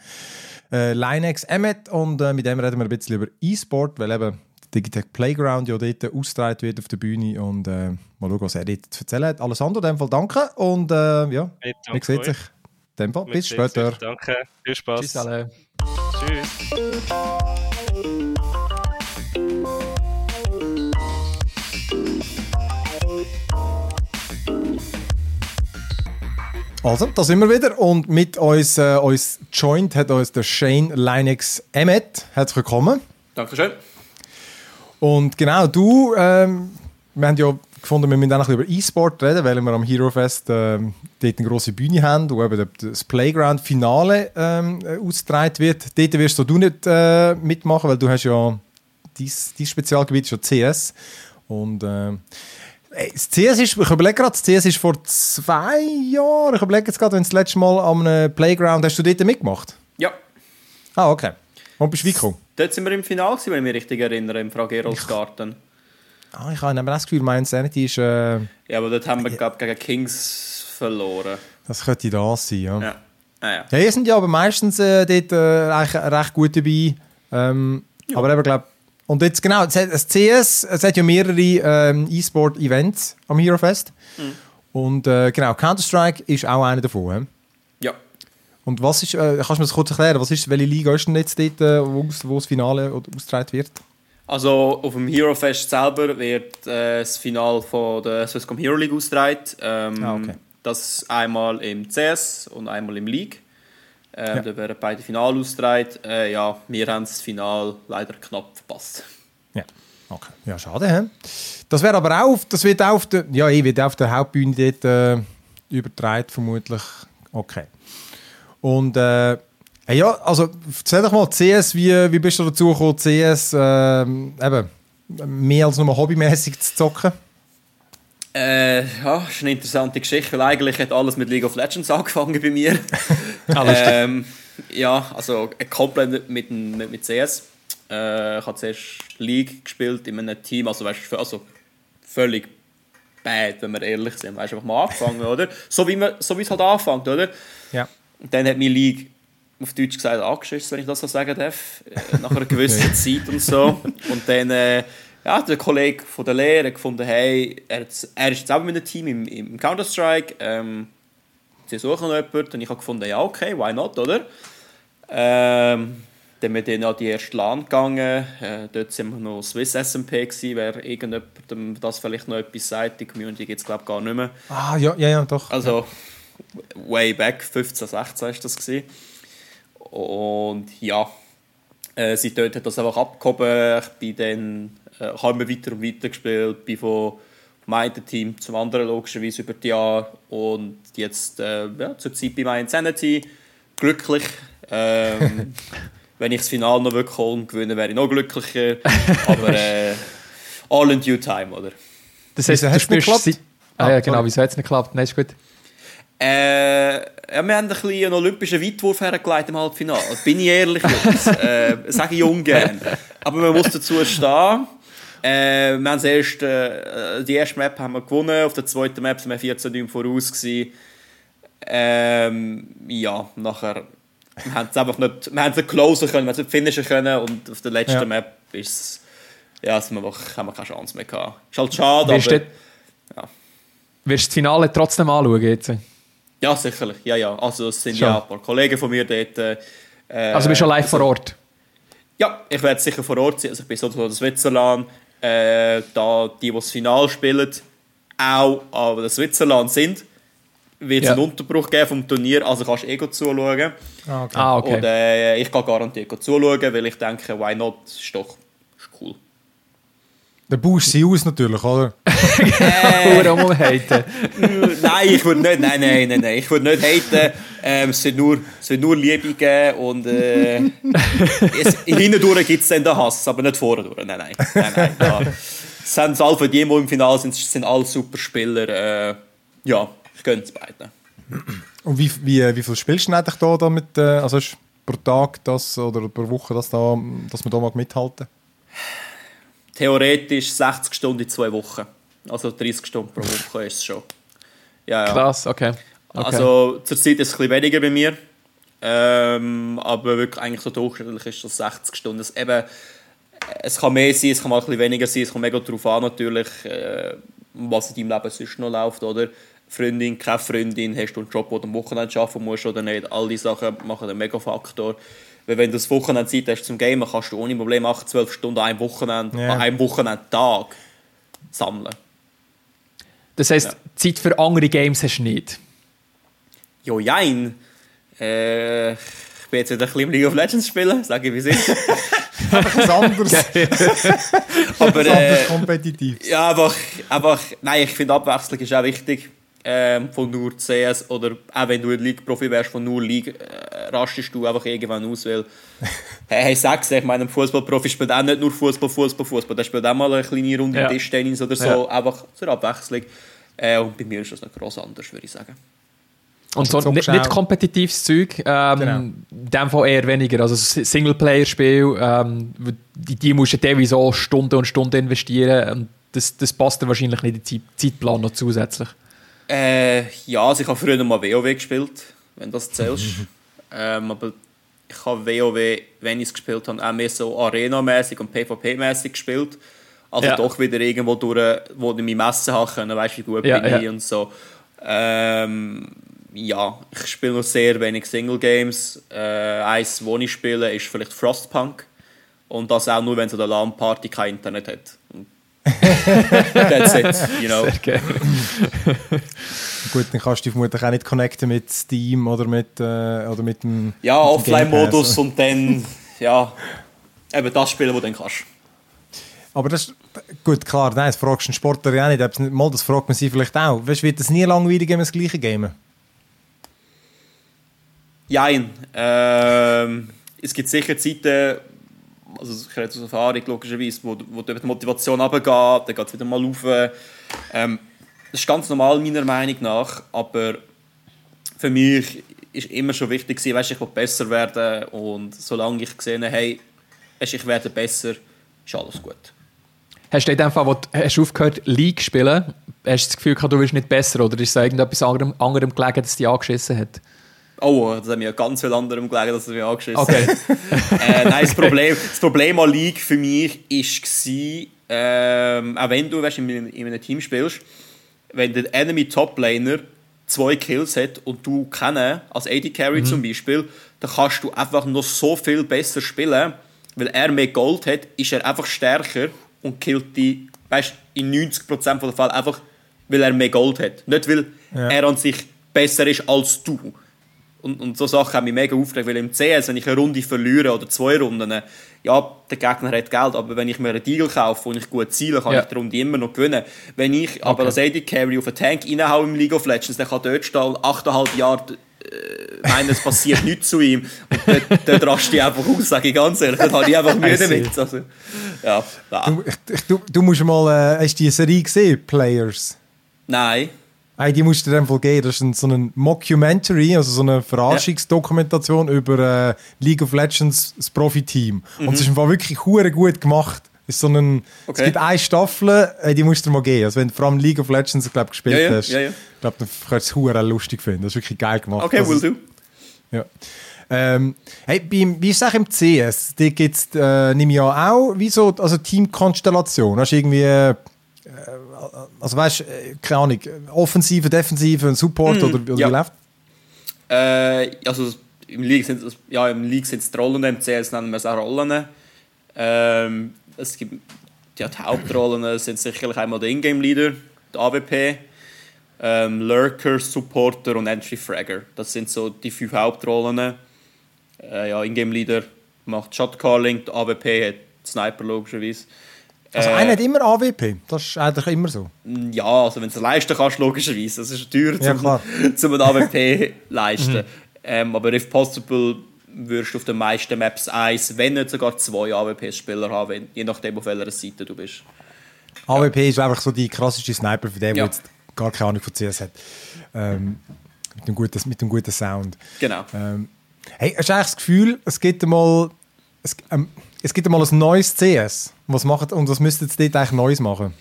Speaker 1: Äh, Linex Emmet. Und äh, mit dem reden wir ein bisschen über E-Sport, weil eben Digitech Playground ja dort ausgetragen wird auf der Bühne und äh, mal schauen, was er dort zu erzählen hat. Alessandro, in dem Fall danke und äh, ja, hey, man sieht sich dem Fall, bis später.
Speaker 3: Danke, viel Spaß.
Speaker 2: Tschüss alle.
Speaker 3: Tschüss.
Speaker 1: Also, da sind wir wieder und mit uns, äh, uns joint hat uns der Shane Linux Emmet. Herzlich willkommen.
Speaker 4: Dankeschön.
Speaker 1: Und genau, du, ähm, wir haben ja gefunden, wir müssen auch noch über E-Sport reden, weil wir am Hero Fest ähm, dort eine grosse Bühne haben, wo eben das Playground-Finale ähm, ausgetragen wird. Dort wirst du nicht äh, mitmachen, weil du hast ja dein, Spezialgebiet ist ja CS. Und äh, das CS ist, ich überlege gerade, das CS ist vor zwei Jahren, ich überlege jetzt gerade, wenn das letzte Mal am Playground, hast du dort mitgemacht?
Speaker 4: Ja.
Speaker 1: Ah, okay. Und bist du gekommen?
Speaker 4: Dort sind wir im Finale, wenn ich mich richtig erinnere, im Frau Geroldsgarten.
Speaker 1: Ah, ich habe das Gefühl, mein Insanity ist... Äh,
Speaker 4: ja, aber dort haben wir, glaube gegen Kings verloren.
Speaker 1: Das könnte das sein, ja.
Speaker 4: Ja, ah, ja.
Speaker 1: ja ihr sind ja aber meistens äh, dort äh, recht, recht gut dabei. Ähm, ja. Aber eben, glaube Und jetzt genau, das CS, es hat ja mehrere ähm, E-Sport-Events am Hero Fest. Mhm. Und äh, genau, Counter-Strike ist auch einer davon.
Speaker 4: Ja.
Speaker 1: Und was ist, äh, kannst du mir das kurz erklären, was ist, welche Liga ist denn jetzt dort, äh, wo, wo das Finale ausgetragen wird?
Speaker 4: Also auf dem Hero Fest selber wird äh, das Finale von der Swisscom Hero League ausgetragen. Ähm, ah, okay. Das einmal im CS und einmal im League. Ähm, ja. Da werden beide Finale ausgetragen. Äh, ja, wir haben das Finale leider knapp verpasst.
Speaker 1: Ja, okay. Ja, schade. He? Das wäre aber auch, das wird auf der, ja, ich wird auf der Hauptbühne dort äh, übertragen vermutlich. Okay. Und äh, ja, also erzähl doch mal, CS, wie, wie bist du dazu gekommen, CS ähm, eben, mehr als nur hobbymäßig zu zocken?
Speaker 4: Äh, ja, das ist eine interessante Geschichte, weil eigentlich hat alles mit League of Legends angefangen bei mir. alles ähm, Ja, also äh, komplett mit, mit, mit CS. Äh, ich habe zuerst League gespielt in einem Team, also, weißt, also völlig bad, wenn wir ehrlich sind. Weißt, einfach mal angefangen, oder? So wie, man, so wie es halt anfängt, oder?
Speaker 1: Ja.
Speaker 4: Und dann hat mir League auf Deutsch gesagt, angeschissen, wenn ich das so sagen darf, äh, nach einer gewissen Zeit und so. Und dann, äh, ja, der Kollege von der Lehre gefunden, hey, er, er ist jetzt auch mit einem Team im, im Counter-Strike, ähm, sie suchen noch jemanden. Und ich habe gefunden, ja, okay, why not, oder? Ähm, dann sind wir dann an die erste LAN gegangen. Äh, dort sind wir noch Swiss SMP gewesen. Wer irgendjemandem das vielleicht noch etwas sagt, die Community gibt es glaube ich gar nicht mehr.
Speaker 1: Ah, ja, ja, ja, doch.
Speaker 4: Also, way back, 15, 16 war das gewesen. Und ja, äh, seitdem hat das einfach abgehoben. Ich bin dann äh, ich habe immer weiter und weiter gespielt, bin von meinem Team zum anderen logischerweise über die Jahre und jetzt äh, ja, zur Zeit bei meinem Insanity glücklich. Ähm, wenn ich das Finale noch wirklich holen gewinne, wäre ich noch glücklicher. Aber äh, all in due time, oder?
Speaker 2: Das heißt, du spielst... Ah, ja, genau. Wieso hat es nicht geklappt? Nein, ist gut.
Speaker 4: Äh, ja, wir haben ein bisschen einen olympischen Weitwurf hergelegt im Halbfinale. Bin ich ehrlich, äh, sage ich ungern. Aber man muss dazu stehen. Äh, wir haben erst, äh, die erste Map haben wir gewonnen, auf der zweiten Map sind wir 14 Däum voraus. Gewesen. Ähm, ja, nachher wir haben es einfach nicht, wir haben es nicht closen können, wir haben es nicht finishen können und auf der letzten ja. Map ist ja, sind wir einfach, haben wir keine Chance mehr gehabt. Ist halt schade,
Speaker 2: wirst aber... Du, ja. Wirst du das Finale trotzdem anschauen jetzt?
Speaker 4: Ja, sicherlich. Ja, ja. Also es sind ja, ja ein paar Kollegen von mir dort. Äh, Äh,
Speaker 2: Also bist du live vor Ort?
Speaker 4: Ja, ich werde sicher vor Ort sein. Also ich bin so in Switzerland, äh, da die, die das Finale spielen, auch an der Switzerland sind, wird es
Speaker 2: Ja.
Speaker 4: einen Unterbruch geben vom Turnier, also kannst du eh gut zuschauen.
Speaker 1: Ah, okay.
Speaker 2: Ah, okay.
Speaker 4: Und äh, ich kann garantiert gut zuschauen, weil ich denke, why not, ist doch.
Speaker 1: Dann baust du sie aus natürlich, oder?
Speaker 2: Hure umhaten.
Speaker 4: nein, ich würde nicht, nein, nein, nein, nein, ich würde nicht haten. Ähm, es, wird nur, es wird nur Liebe geben und äh, es, hindurch gibt es dann den Hass, aber nicht vorne durch. Nein, nein, nein, nein. Da, es sind alle von die, die im Finale sind, sind alle super Spieler. Äh, ja, ich gönne es beiden.
Speaker 1: Und wie, wie, wie viel spielst du eigentlich da, da mit, äh, also ist pro Tag das oder pro Woche, das da, dass man da mal mithalten?
Speaker 4: Theoretisch 60 Stunden in zwei Wochen. Also 30 Stunden pro Woche ist es schon. Ja, ja.
Speaker 2: Krass, okay. okay.
Speaker 4: Also zurzeit ist es ein bisschen weniger bei mir. Ähm, aber wirklich eigentlich so durchschnittlich ist das 60 Stunden. Es, eben, es kann mehr sein, es kann mal ein bisschen weniger sein, es kommt mega darauf an natürlich, äh, was in deinem Leben sonst noch läuft, oder? Freundin, keine Freundin, hast du einen Job, den du am Wochenende arbeiten musst oder nicht. All diese Sachen machen einen mega Faktor. Weil wenn du das Wochenende Zeit hast zum Gamen, kannst du ohne Problem 8, 12 Stunden an einem Wochenende,
Speaker 1: Ja.
Speaker 4: an einem Wochenendtag sammeln.
Speaker 2: das heisst,
Speaker 4: ja.
Speaker 2: Zeit für andere Games hast du nicht.
Speaker 4: Jo, jein. Äh, ich bin jetzt wieder ein bisschen im League of Legends spielen, sage ich wie es ist.
Speaker 1: Was anderes,
Speaker 4: Aber äh,
Speaker 1: anderes kompetitiv.
Speaker 4: ja, einfach, einfach, nein, ich finde Abwechslung ist auch wichtig. Ähm, von nur CS oder auch wenn du ein League-Profi wärst, von nur League, äh, rastest du einfach irgendwann aus, weil hey, hey sag's, ich meine, ein Fußballprofi spielt auch nicht nur Fußball, Fußball, Fußball, der spielt auch mal eine kleine Runde
Speaker 2: Ja.
Speaker 4: Tischtennis oder so,
Speaker 2: Ja.
Speaker 4: einfach zur Abwechslung. Äh, und bei mir ist das nicht gross anders, würde ich sagen.
Speaker 2: Und so
Speaker 1: zockst
Speaker 2: nicht, nicht kompetitives Zeug, ähm,
Speaker 1: Genau.
Speaker 2: in dem Fall eher weniger. Also Singleplayer-Spiel, ähm, die, die musst du teilweise auch Stunden und Stunden investieren. Und das, das passt dann wahrscheinlich nicht in den Zeit, Zeitplan noch zusätzlich.
Speaker 4: Äh, ja, also ich habe früher mal WoW gespielt, wenn das zählst. ähm, aber ich habe WoW, wenn ich es gespielt habe, auch mehr so Arena-mäßig und PvP-mäßig gespielt. Also
Speaker 2: Ja.
Speaker 4: doch wieder irgendwo durch, wo ich mich messen habe können, weißt du, wie gut
Speaker 2: Ja,
Speaker 4: bin ich
Speaker 2: ja.
Speaker 4: und so. Ähm, ja, ich spiele noch sehr wenig Single-Games. Äh, eins, wo ich spiele, ist vielleicht Frostpunk. Und das auch nur, wenn so eine LAN-Party kein Internet hat. That's it, you know.
Speaker 2: Sehr geil.
Speaker 1: Gut, dann kannst du dich vermutlich auch nicht connecten mit Steam oder mit, äh, oder mit dem
Speaker 4: Ja, Offline-Modus und dann, ja, eben das spielen, was du dann kannst.
Speaker 1: Aber das ist, gut, klar, nein, das fragst du einen Sportler ja auch nicht. Ob's nicht- Mal, das fragt man sie vielleicht auch. Weißt, wird es nie langweilig, wenn wir das gleiche gamen?
Speaker 4: Jein. Ähm, es gibt sicher Zeiten, also ich rede aus Erfahrung logischerweise, wo, wo die Motivation runtergeht, dann geht es wieder mal rauf. Ähm, das ist ganz normal meiner Meinung nach, aber für mich ist immer schon wichtig gewesen, weißt, ich will besser werden und solange ich gesehen habe, hey, ich werde besser, ist alles gut.
Speaker 2: Hast du in dem Fall, wo du hast aufgehört, League spielen, hast du das Gefühl gehabt, du wirst nicht besser oder ist es irgendetwas anderem, anderem gelegen, das dich angeschissen hat?
Speaker 4: Oh, das hat mir ganz viel anderem gelegen, dass er mich angeschissen
Speaker 2: Okay.
Speaker 4: äh, nein, das Problem, das Problem an League für mich war, ähm, auch wenn du weißt, in, einem- in einem Team spielst, wenn der Enemy Toplaner zwei Kills hat und du kennen, als AD Carry zum Beispiel, dann kannst du einfach noch so viel besser spielen, weil er mehr Gold hat, ist er einfach stärker und killt die, weißt, in 90% der Fälle einfach, weil er mehr Gold hat. Nicht, weil
Speaker 1: Ja.
Speaker 4: er an sich besser ist als du. Und, und so Sachen haben mich mega aufgeregt, weil im CS, wenn ich eine Runde verliere oder zwei Runden, ja, der Gegner hat Geld, aber wenn ich mir einen Deal kaufe und ich gut ziele, kann
Speaker 2: Ja.
Speaker 4: ich die Runde immer noch gewinnen. Wenn ich aber
Speaker 2: Okay.
Speaker 4: als AD Carry auf einen Tank reinhaue im League of Legends, dann kann dort stehen, 8,5 Jahre, äh, meinen, es passiert nichts zu ihm. Und dort, dort raste ich einfach aus, sage ich ganz ehrlich. Dort habe ich einfach Mühe damit. Also, ja, nein.
Speaker 1: Du, du, du musst mal, äh, hast du die Serie gesehen, Players?
Speaker 4: nein.
Speaker 1: Hey, die musst du dir einfach geben. Das ist ein, so ein Mockumentary, also so eine Verarschungsdokumentation über äh, League of Legends, das Profi-Team. Und es ist einfach wirklich hure gut gemacht. Es, ist so ein,
Speaker 4: Okay.
Speaker 1: es gibt eine Staffel, äh, die musst du dir mal geben. Also wenn du vor allem League of Legends glaub, gespielt
Speaker 4: Ja, ja,
Speaker 1: hast,
Speaker 4: ja, ja.
Speaker 1: glaube, dann könntest du es lustig finden. Das ist wirklich geil gemacht.
Speaker 4: Okay,
Speaker 1: also,
Speaker 4: will do.
Speaker 1: Ja. Ähm, hey, beim, wie ist es auch im CS? Da gibt es, äh, nehme ich an, auch wie so also Teamkonstellation. Hast du irgendwie, äh, also weißt du, äh, keine Ahnung, Offensive, Defensive, Support oder, oder
Speaker 4: ja.
Speaker 1: wie läuft?
Speaker 4: Äh, also im League sind es ja, im League sind es die Rollen, im CS nennen wir es auch Rollen. Ähm, es gibt, ja, die Hauptrollen sind sicherlich einmal der Ingame-Leader, der AWP, ähm, Lurker, Supporter und Entry Fragger. Das sind so die fünf Hauptrollen. Äh, ja, Ingame-Leader macht Shotcalling, der AWP hat Sniper logischerweise.
Speaker 1: Also
Speaker 4: Äh,
Speaker 1: einer hat immer AWP, das ist eigentlich immer so.
Speaker 4: ja, also wenn du es leisten kannst, logischerweise. Das ist teuer,
Speaker 1: Ja,
Speaker 4: zum, zum einen AWP leisten. ähm, aber if possible, wirst du auf den meisten Maps eins, wenn nicht sogar zwei AWP-Spieler haben, wenn, je nachdem, auf welcher Seite du bist.
Speaker 1: AWP ist einfach so die klassische Sniper für den, der
Speaker 4: Ja.
Speaker 1: jetzt gar keine Ahnung von CS hat. Ähm, mit, einem guten, mit einem guten Sound.
Speaker 4: Genau.
Speaker 1: Ähm, hey, hast du eigentlich das Gefühl, es gibt einmal, es, ähm, es gibt einmal ein neues CS? Was macht, und was müsst ihr dort eigentlich Neues machen?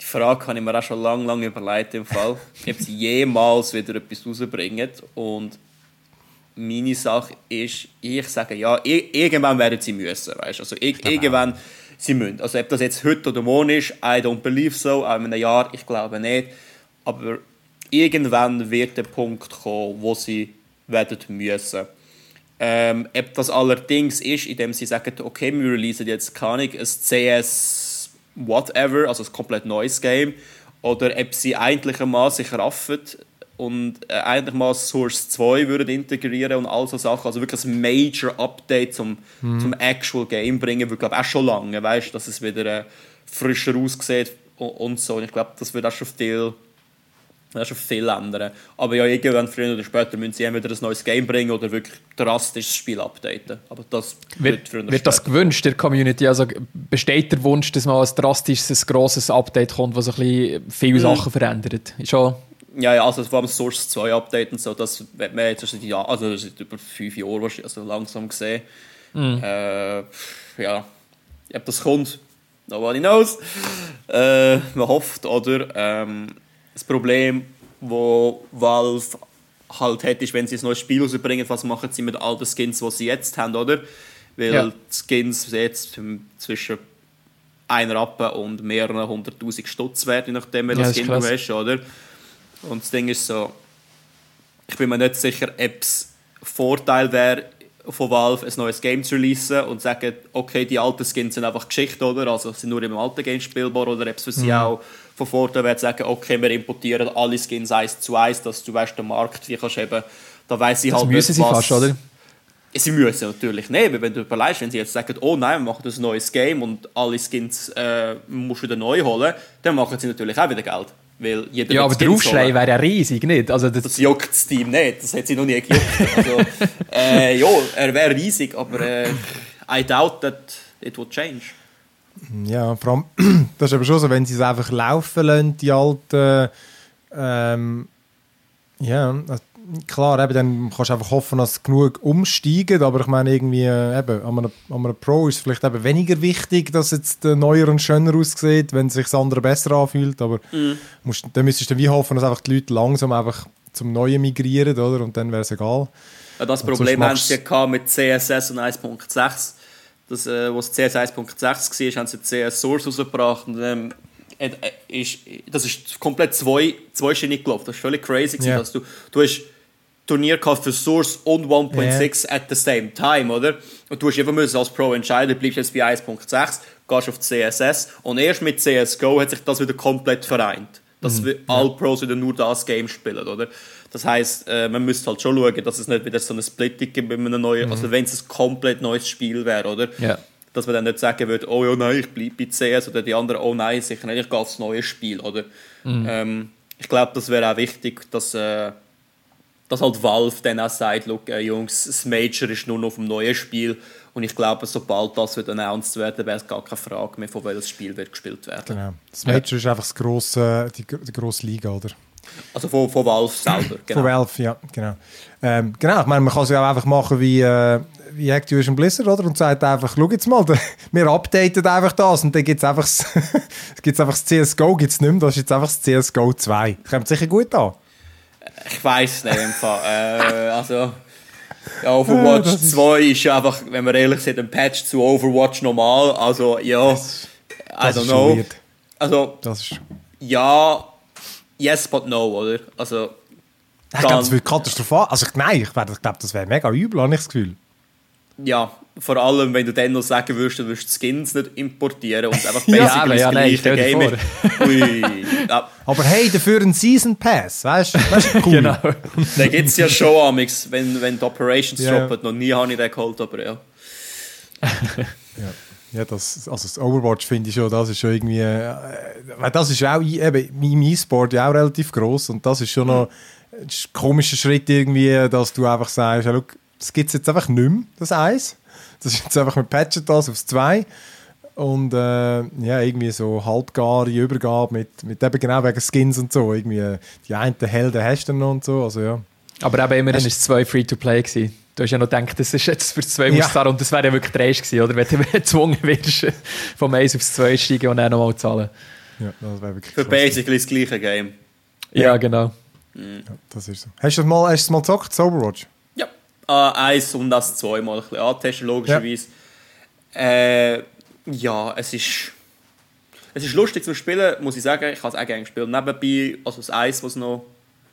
Speaker 4: Die Frage habe ich mir auch schon lange, lange überlegt im Fall. ob sie jemals wieder etwas rausbringen. Und meine Sache ist, ich sage ja, irgendwann werden sie müssen. Weißt? Also ir- irgendwann sie müssen. Also ob das jetzt heute oder morgen ist, I don't believe so. Auch in einem Jahr, ich glaube nicht. Aber irgendwann wird der Punkt kommen, wo sie werden müssen. Ähm, ob das allerdings ist, indem sie sagen, okay, wir releasen jetzt keine Ahnung, ein CS whatever, also ein komplett neues Game, oder ob sie eigentlich einmal sich raffen und äh, eigentlich mal Source 2 würden integrieren und all so Sachen, also wirklich ein Major Update zum, zum actual Game bringen, würde glaube auch schon lange, weißt, dass es wieder äh, frischer aussieht und, und so. Und ich glaube, das wird auch schon viel das ist schon viel ändern. Aber ja, irgendwann früher oder später müssen sie entweder ein neues Game bringen oder wirklich drastisch das Spiel updaten. Aber das
Speaker 2: Wird,
Speaker 4: oder
Speaker 2: wird das gewünscht der Community? Also besteht der Wunsch, dass mal ein drastisches, grosses Update kommt, das so ein bisschen viele
Speaker 4: Mhm.
Speaker 2: Sachen verändert? Ist schon...
Speaker 4: Ja, ja, also vor allem Source 2 Update und so, das wird man jetzt seit, also seit über fünf Jahren also langsam gesehen. Äh, ja, ob das kommt, nobody knows. Äh, man hofft, oder? Ähm, das Problem, wo Valve halt hat, ist, wenn sie ein neues Spiel rausbringen, was machen sie mit all den Skins, die sie jetzt haben, oder? Weil
Speaker 2: Ja.
Speaker 4: die Skins jetzt zwischen einer Rappe und mehreren hunderttausend Stutz wert, je nachdem,
Speaker 2: Ja,
Speaker 4: welches
Speaker 2: das
Speaker 4: Skin du hast, oder? Und das Ding ist so, ich bin mir nicht sicher, ob es Vorteil wäre, von Valve ein neues Game zu releasen und sagen, okay, die alten Skins sind einfach Geschichte, oder? Also sind nur im alten Game spielbar, oder ob es für
Speaker 2: Mhm.
Speaker 4: sie auch von Vorteil wäre, zu sagen, okay, wir importieren alle Skins eins zu eins, dass du weißt, der Markt, wie kannst eben, da weiss ich halt
Speaker 2: müssen
Speaker 4: nicht,
Speaker 2: sie
Speaker 4: was...
Speaker 2: fast, oder?
Speaker 4: Sie müssen natürlich weil wenn du überlegst, wenn sie jetzt sagen, oh nein, wir machen ein neues Game und alle Skins äh, musst du wieder neu holen, dann machen sie natürlich auch wieder Geld. Weil jeder
Speaker 2: Ja,
Speaker 4: will
Speaker 2: aber der Aufschrei wäre ja riesig, nicht? Also das,
Speaker 4: Das juckt das Team nicht, das hat sie noch nie gejuckt. Also, äh, ja, er wäre riesig, aber äh, I doubt that it would change.
Speaker 1: Ja, vor allem, das ist aber schon so, wenn sie es einfach laufen lassen, die alten, ähm, ja, also, klar, eben, dann kannst du einfach hoffen, dass es genug umsteigen, aber ich meine irgendwie, äh, eben, an einem, an einem Pro ist es vielleicht eben weniger wichtig, dass jetzt der neuer und schöner aussieht, wenn sich das andere besser anfühlt, aber musst, dann müsstest du wie hoffen, dass einfach die Leute langsam einfach zum Neuen migrieren, oder, und dann wäre es egal.
Speaker 4: Ja, das Problem haben
Speaker 1: machst
Speaker 4: sie ja mit CSS und 1.6. Das, äh, was CS 1.6 war, haben sie CS Source rausgebracht. Und, ähm, äh, ist, das ist komplett zwei, zweischinig gelaufen. Das ist völlig crazy.
Speaker 1: Ja.
Speaker 4: Dass du, du hast Turnier gehabt für Source und 1.6 at the same time, oder? Und du hast einfach müssen als Pro entscheiden, bleibst jetzt bei 1.6, gehst auf CSS und erst mit CSGO hat sich das wieder komplett vereint. Dass wir alle Pros wieder nur das Game spielen, oder? Das heisst, äh, man müsste halt schon schauen, dass es nicht wieder so eine Splitting gibt mit einem neuen, also wenn es ein komplett neues Spiel wäre, oder?
Speaker 2: Ja.
Speaker 4: Dass man dann nicht sagen würde, oh ja, nein, ich bleibe bei CS oder die anderen, oh nein, sicher nicht, ich gehe aufs neue Spiel, oder? Ähm, ich glaube, das wäre auch wichtig, dass, äh, dass halt Valve dann auch sagt, look, äh, Jungs, das Major ist nur noch auf dem neuen Spiel und ich glaube, sobald das wird announced werden, wäre es gar keine Frage mehr, von welches Spiel wird gespielt werden.
Speaker 1: Genau. Das Major ist einfach das grosse, die, die grosse Liga, oder?
Speaker 4: Also von, von Valve selber, genau.
Speaker 1: Von Valve, ja, genau. Ähm, genau, ich meine, man kann es ja auch einfach machen wie, äh, wie Activision Blizzard, oder? Und sagt einfach, schau jetzt mal, wir updaten einfach das und dann gibt es einfach, gibt's einfach das CSGO, gibt's nicht mehr, das ist jetzt einfach das CSGO 2. Das kommt sicher gut an.
Speaker 4: Ich weiß nicht im Fall. Äh, also, ja,
Speaker 1: Ja,
Speaker 4: Overwatch
Speaker 1: ist-
Speaker 4: 2 ist ja einfach, wenn wir ehrlich sind, ein Patch zu Overwatch normal. Also, ja, I
Speaker 1: das
Speaker 4: don't
Speaker 1: ist schon
Speaker 4: know.
Speaker 1: weird.
Speaker 4: Also,
Speaker 1: Das ist,
Speaker 4: ja, yes, but no, oder? Also,
Speaker 1: Ich glaube, das wird katastrophal. Also, ich- nein, ich, ich glaube, das wäre mega übel, habe ich das Gefühl.
Speaker 4: Ja, vor allem, wenn du dann noch sagen würdest, du würdest die Skins nicht importieren und einfach
Speaker 1: Ja,
Speaker 4: basically
Speaker 2: aber ja,
Speaker 4: das
Speaker 2: nein, stell
Speaker 4: Game. Ui. Ja,
Speaker 1: Aber hey, dafür ein Season Pass, weißt du? Cool.
Speaker 2: Genau.
Speaker 4: den gibt es ja schon amix, wenn, wenn die Operations
Speaker 1: Ja, ja.
Speaker 4: droppen. Noch nie habe ich den geholt, aber ja.
Speaker 1: Ja, das, also das Overwatch finde ich schon, das ist schon irgendwie, äh, weil das ist auch eben im E-Sport ja auch relativ groß und das ist schon noch ein komischer Schritt irgendwie, dass du einfach sagst, ja, look, das gibt es jetzt einfach nicht mehr, das Eis. Das ist jetzt einfach, wir patchen das aufs 2 und äh, ja, irgendwie so halbgare Übergabe mit, mit eben genau wegen Skins und so, irgendwie die einen Helden hast du noch und so, also ja.
Speaker 2: Aber eben immerhin war es zwei Free-to-Play. gewesen. Du hast ja noch gedacht, das ist jetzt für das 2
Speaker 1: Ja.
Speaker 2: Und das wäre ja wirklich dreist gewesen, oder? Wenn du gezwungen wirst, vom 1 aufs 2 steigen und dann nochmal zahlen.
Speaker 1: ja das wäre wirklich
Speaker 4: Für
Speaker 1: krass.
Speaker 4: basically das gleiche Game.
Speaker 2: Ja, genau.
Speaker 1: Ja, das ist so. Hast du das mal, hast du das mal gezockt, das Overwatch?
Speaker 4: Ja. Äh, eins und das zweimal ein bisschen antesten, logischerweise. Äh, ja, es ist. Es ist lustig zu spielen, muss ich sagen. Ich habe es auch gerne gespielt. Nebenbei, also das Eis, was noch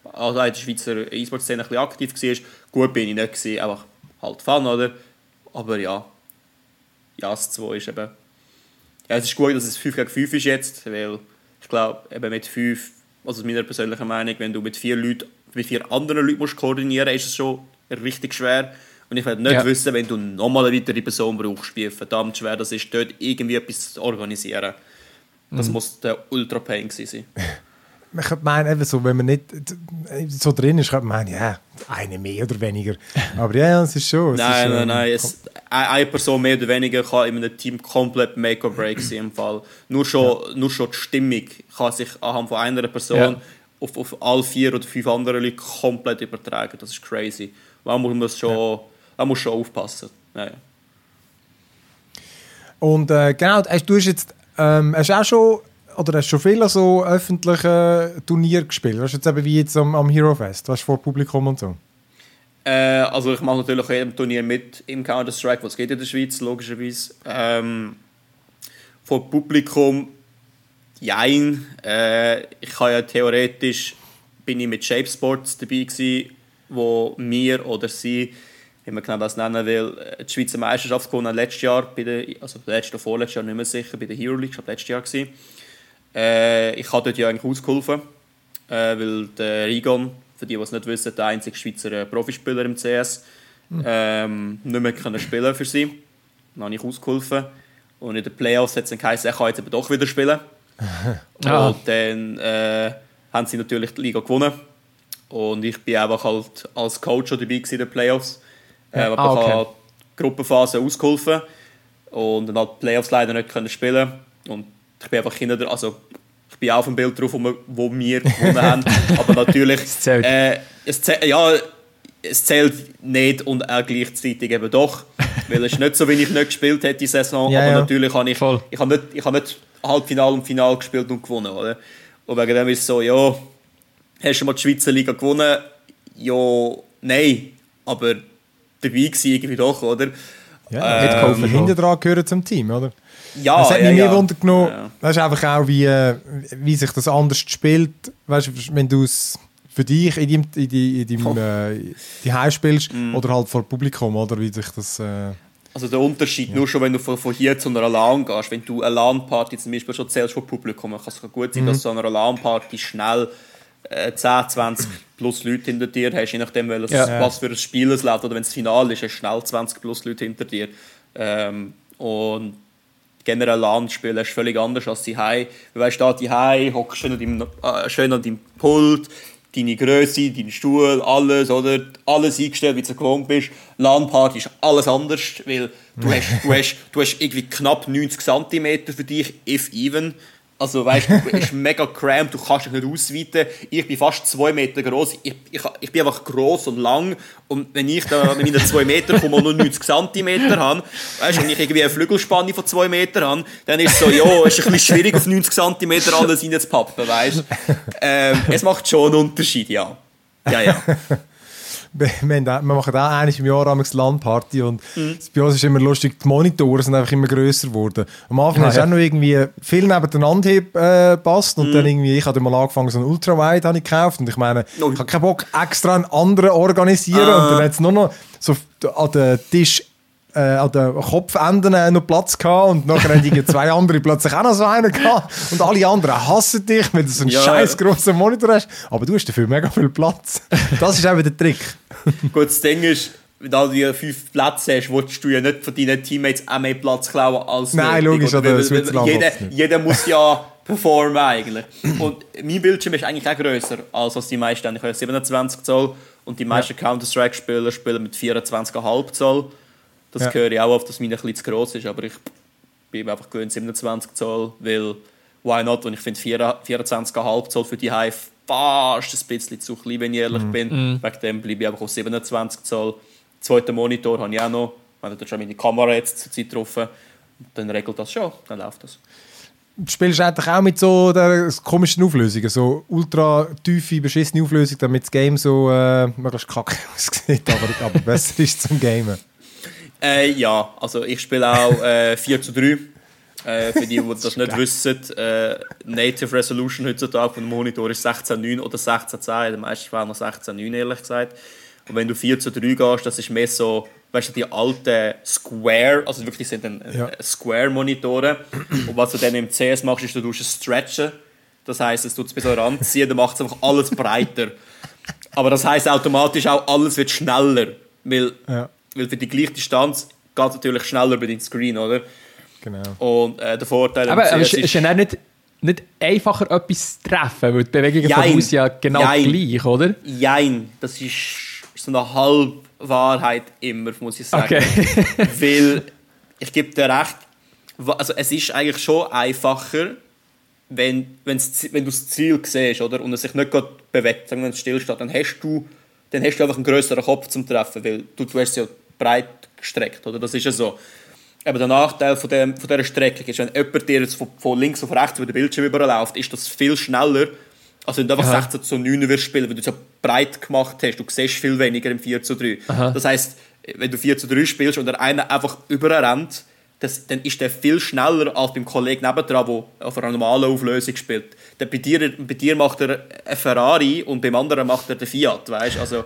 Speaker 4: also in der Schweizer E-Sport-Szene ein bisschen aktiv war, gut bin ich nicht gewesen, einfach halt Fun, oder? Aber ja, ja, das 2 ist eben... Ja, es ist gut, dass es 5 gegen 5 ist jetzt, weil ich glaube, eben mit 5, also meiner persönlichen Meinung, wenn du mit vier Leuten, mit vier anderen Leuten musst koordinieren ist es schon richtig schwer. Und ich werde nicht
Speaker 2: Ja.
Speaker 4: wissen, wenn du nochmal eine weitere Person brauchst, wie verdammt schwer das ist, dort irgendwie etwas zu organisieren. Das muss der Ultra-Pain sein.
Speaker 1: Man könnte meinen, eben so, wenn man nicht so drin ist, könnte man meinen, ja, eine mehr oder weniger. Aber ja, ja, es ist schon. Es
Speaker 4: Nein,
Speaker 1: ist,
Speaker 4: nein,
Speaker 1: ähm,
Speaker 4: nein. Es, eine Person mehr oder weniger kann in einem Team komplett Make or Break sein. Im Fall. Nur, schon, nur schon die Stimmung kann sich anhand von einer Person
Speaker 2: Ja.
Speaker 4: auf, auf alle vier oder fünf andere Leute komplett übertragen. Das ist crazy. Man muss schon, man muss schon aufpassen. Ja, ja.
Speaker 1: Und äh, genau, hast, du hast jetzt ähm, hast auch schon oder hast schon viele so öffentliche Turniere gespielt? Weißt du jetzt eben wie jetzt am, am Hero Fest, weißt du, vor Publikum und so?
Speaker 4: Äh, also ich mache natürlich auch jedem Turnier mit im Counter-Strike, was geht in der Schweiz, logischerweise. Ähm, vor Publikum, jein. Äh, ich habe ja theoretisch, bin ich mit Shape Sports dabei gewesen, wo mir oder sie, wie man genau das nennen will, äh, die Schweizer Meisterschaft gewonnen letztes Jahr, bei der, also letztes oder vorletztes Jahr, nicht mehr sicher, bei der Hero League, ich glaube letztes Jahr gewesen. Äh, ich habe dort ja eigentlich ausgeholfen, äh, weil der Rigon, für die, die es nicht wissen, der einzige Schweizer äh, Profispieler im CS, ähm, nicht mehr können spielen für sie. Dann habe ich ausgeholfen. Und in den Playoffs hat es dann geheißen, er kann jetzt eben doch wieder spielen.
Speaker 2: Ah.
Speaker 4: Und dann äh, haben sie natürlich die Liga gewonnen. Und ich bin einfach halt als Coach schon dabei in den Playoffs. Äh, aber
Speaker 2: Ah,
Speaker 4: ich
Speaker 2: okay.
Speaker 4: habe die Gruppenphase ausgeholfen. Und dann hat die Playoffs leider nicht können spielen. Und ich bin einfach hinter also ich bin auch auf dem Bild drauf, wo wir, wo wir gewonnen haben. Aber natürlich,
Speaker 2: Es zählt.
Speaker 4: Äh, es zählt, ja, es zählt nicht und auch gleichzeitig eben doch. Weil es ist nicht so, wie ich nicht gespielt hätte die Saison.
Speaker 1: Ja,
Speaker 4: aber
Speaker 1: ja.
Speaker 4: natürlich habe ich,
Speaker 2: Voll.
Speaker 4: ich habe nicht, ich habe nicht Halbfinale und Finale gespielt und gewonnen. Oder? Und wegen dem ist es so, ja, hast du mal die Schweizer Liga gewonnen? Ja, nein. Aber dabei gewesen irgendwie doch, oder?
Speaker 1: Ja,
Speaker 2: Mit
Speaker 1: ähm,
Speaker 2: Kaufen schon.
Speaker 1: hinten dran gehören zum Team, oder?
Speaker 4: Ja,
Speaker 1: Es hat
Speaker 4: ja,
Speaker 1: mich
Speaker 4: ja.
Speaker 1: mehr Wunder genommen,
Speaker 4: Ja.
Speaker 1: weißt du, einfach auch, wie, äh, wie sich das anders spielt, weißt du, wenn du es für dich in deinem, in die, in deinem äh, die Heim spielst
Speaker 4: Mhm.
Speaker 1: oder halt vor Publikum, oder wie sich das... Äh,
Speaker 4: Also der Unterschied, nur schon wenn du von, von hier zu einer LAN gehst, wenn du eine LAN-Party zum Beispiel schon zählst vom Publikum, dann kann es gut sein, dass du an einer LAN-Party schnell äh, 10, 20 plus Leute hinter dir hast, je nachdem,
Speaker 2: Ja.
Speaker 4: was für ein Spiel es läuft, oder wenn es Finale ist, hast du schnell 20 plus Leute hinter dir. Ähm, und generell LAN-Spielen ist völlig anders als die High. Du weißt, da die High, hockst schön an deinem, äh, schön an deinem Pult, deine Größe, dein Stuhl, alles, oder? Alles eingestellt, wie du gewohnt bist. LAN-Party ist alles anders, weil du hast, du hast, du hast irgendwie knapp 90 cm für dich, if even. Also weißt du, bist mega cramped, du kannst dich nicht ausweiten. Ich bin fast 2 Meter groß. Ich, ich, ich bin einfach groß und lang. Und wenn ich da mit meinen 2 Meter komme und nur 90 cm habe, weißt du, wenn ich irgendwie eine Flügelspanne von 2 Meter habe, dann ist es so, ja, es ist ein bisschen schwierig auf 90 cm alles reinzupappen, weißt du. Ähm, es macht schon einen Unterschied, ja. Ja, ja.
Speaker 1: Wir, wir, machen auch einmal im Jahr eine LAN-Party und
Speaker 2: Mhm.
Speaker 1: bei uns ist immer lustig, die Monitore sind einfach immer grösser geworden. Am Anfang
Speaker 2: ja.
Speaker 1: auch noch irgendwie viel nebeneinander äh, gepasst
Speaker 2: Mhm.
Speaker 1: und dann irgendwie, ich habe mal angefangen, so ein Ultrawide habe ich gekauft und ich meine, ich habe keinen Bock, extra einen anderen organisieren
Speaker 4: Ah.
Speaker 1: und dann hat es nur noch so an den Tisch äh, an den Kopfenden äh, noch Platz gehabt und nachher haben die zwei andere plötzlich auch noch so einen gehabt und alle anderen hassen dich, wenn du so einen
Speaker 4: Ja.
Speaker 1: scheiß grossen Monitor hast, aber du hast dafür mega viel Platz. Das ist eben der Trick.
Speaker 4: Gut, das Ding ist, wenn du die fünf Plätze hast, willst du ja nicht von deinen Teammates auch mehr Platz klauen als
Speaker 1: Nein,
Speaker 4: nötig,
Speaker 1: logisch,
Speaker 4: oder?
Speaker 1: Switzerland
Speaker 4: jeder, jeder muss ja performen eigentlich. Und mein Bildschirm ist eigentlich auch grösser als was die meisten. Ich habe 27 Zoll und die meisten Counter-Strike-Spieler spielen mit 24,5 Zoll. Das
Speaker 1: Ja.
Speaker 4: höre ich auch auf, dass meine ein bisschen zu gross ist, aber ich bin einfach gewöhnt 27 Zoll, weil why not? Und ich finde 24,5 Zoll für die Hive fast ein bisschen zu klein, wenn ich ehrlich
Speaker 1: Mhm.
Speaker 4: bin. Wegen dem bleibe ich einfach auf 27 Zoll. Zweiten Monitor habe ich auch noch. Ich habe da schon meine Kamera jetzt zur Zeit drauf. Dann regelt das schon, dann läuft das.
Speaker 1: Du spielst eigentlich auch mit so der komischen Auflösungen, so ultra tiefe, beschissene Auflösung, damit das Game so äh, möglichst kacke aussieht, aber, aber besser ist zum Gamen.
Speaker 4: Äh, ja, also ich spiele auch äh, 4 zu 3. Äh, für die, die das nicht wissen, äh, Native Resolution heutzutage vom Monitor ist 16.9 oder 16.10, in den meisten Fällen noch 16.9 ehrlich gesagt. Und wenn du 4 zu 3 gehst, das ist mehr so, weißt du, die alten Square, also wirklich sind dann äh,
Speaker 1: Ja.
Speaker 4: Square-Monitore. Und was du dann im CS machst, ist, du tust es stretchen. Das heisst, es tut es bis so ranziehen, dann macht es einfach alles breiter. Aber das heisst automatisch auch, alles wird schneller. Weil
Speaker 1: Ja,
Speaker 4: weil für die gleiche Distanz geht es natürlich schneller über den Screen, oder?
Speaker 1: genau.
Speaker 4: Und äh, der Vorteil
Speaker 2: Aber, aber ist, ist ja nicht, nicht einfacher etwas zu treffen, weil die Bewegungen
Speaker 4: Jein.
Speaker 2: von Haus ja genau
Speaker 4: Jein.
Speaker 2: gleich, oder?
Speaker 4: Jein, das ist so eine Halbwahrheit immer, muss ich sagen.
Speaker 2: Okay.
Speaker 4: Weil, ich gebe dir recht, also es ist eigentlich schon einfacher, wenn, wenn's, wenn du das Ziel siehst, oder? Und es sich nicht gerade bewegt, sagen wir, wenn es stillsteht, dann hast du, dann hast du einfach einen größeren Kopf zum Treffen, weil du, du hast ja breit gestreckt, oder? Das ist ja so. Aber der Nachteil von, dem, von dieser Strecke ist, wenn jemand dir jetzt von, von links auf rechts über den Bildschirm überläuft, ist das viel schneller, als wenn du einfach
Speaker 2: Aha.
Speaker 4: 16 zu 9 wirst spielen, weil du es ja breit gemacht hast. Du siehst viel weniger im 4 zu 3.
Speaker 2: Aha.
Speaker 4: Das heisst, wenn du 4 zu 3 spielst und der eine einfach überrennt, das, dann ist der viel schneller als beim Kollegen nebendran, der auf einer normalen Auflösung spielt. Dann bei, dir, bei dir macht er eine Ferrari und beim anderen macht er den Fiat, weißt? Also,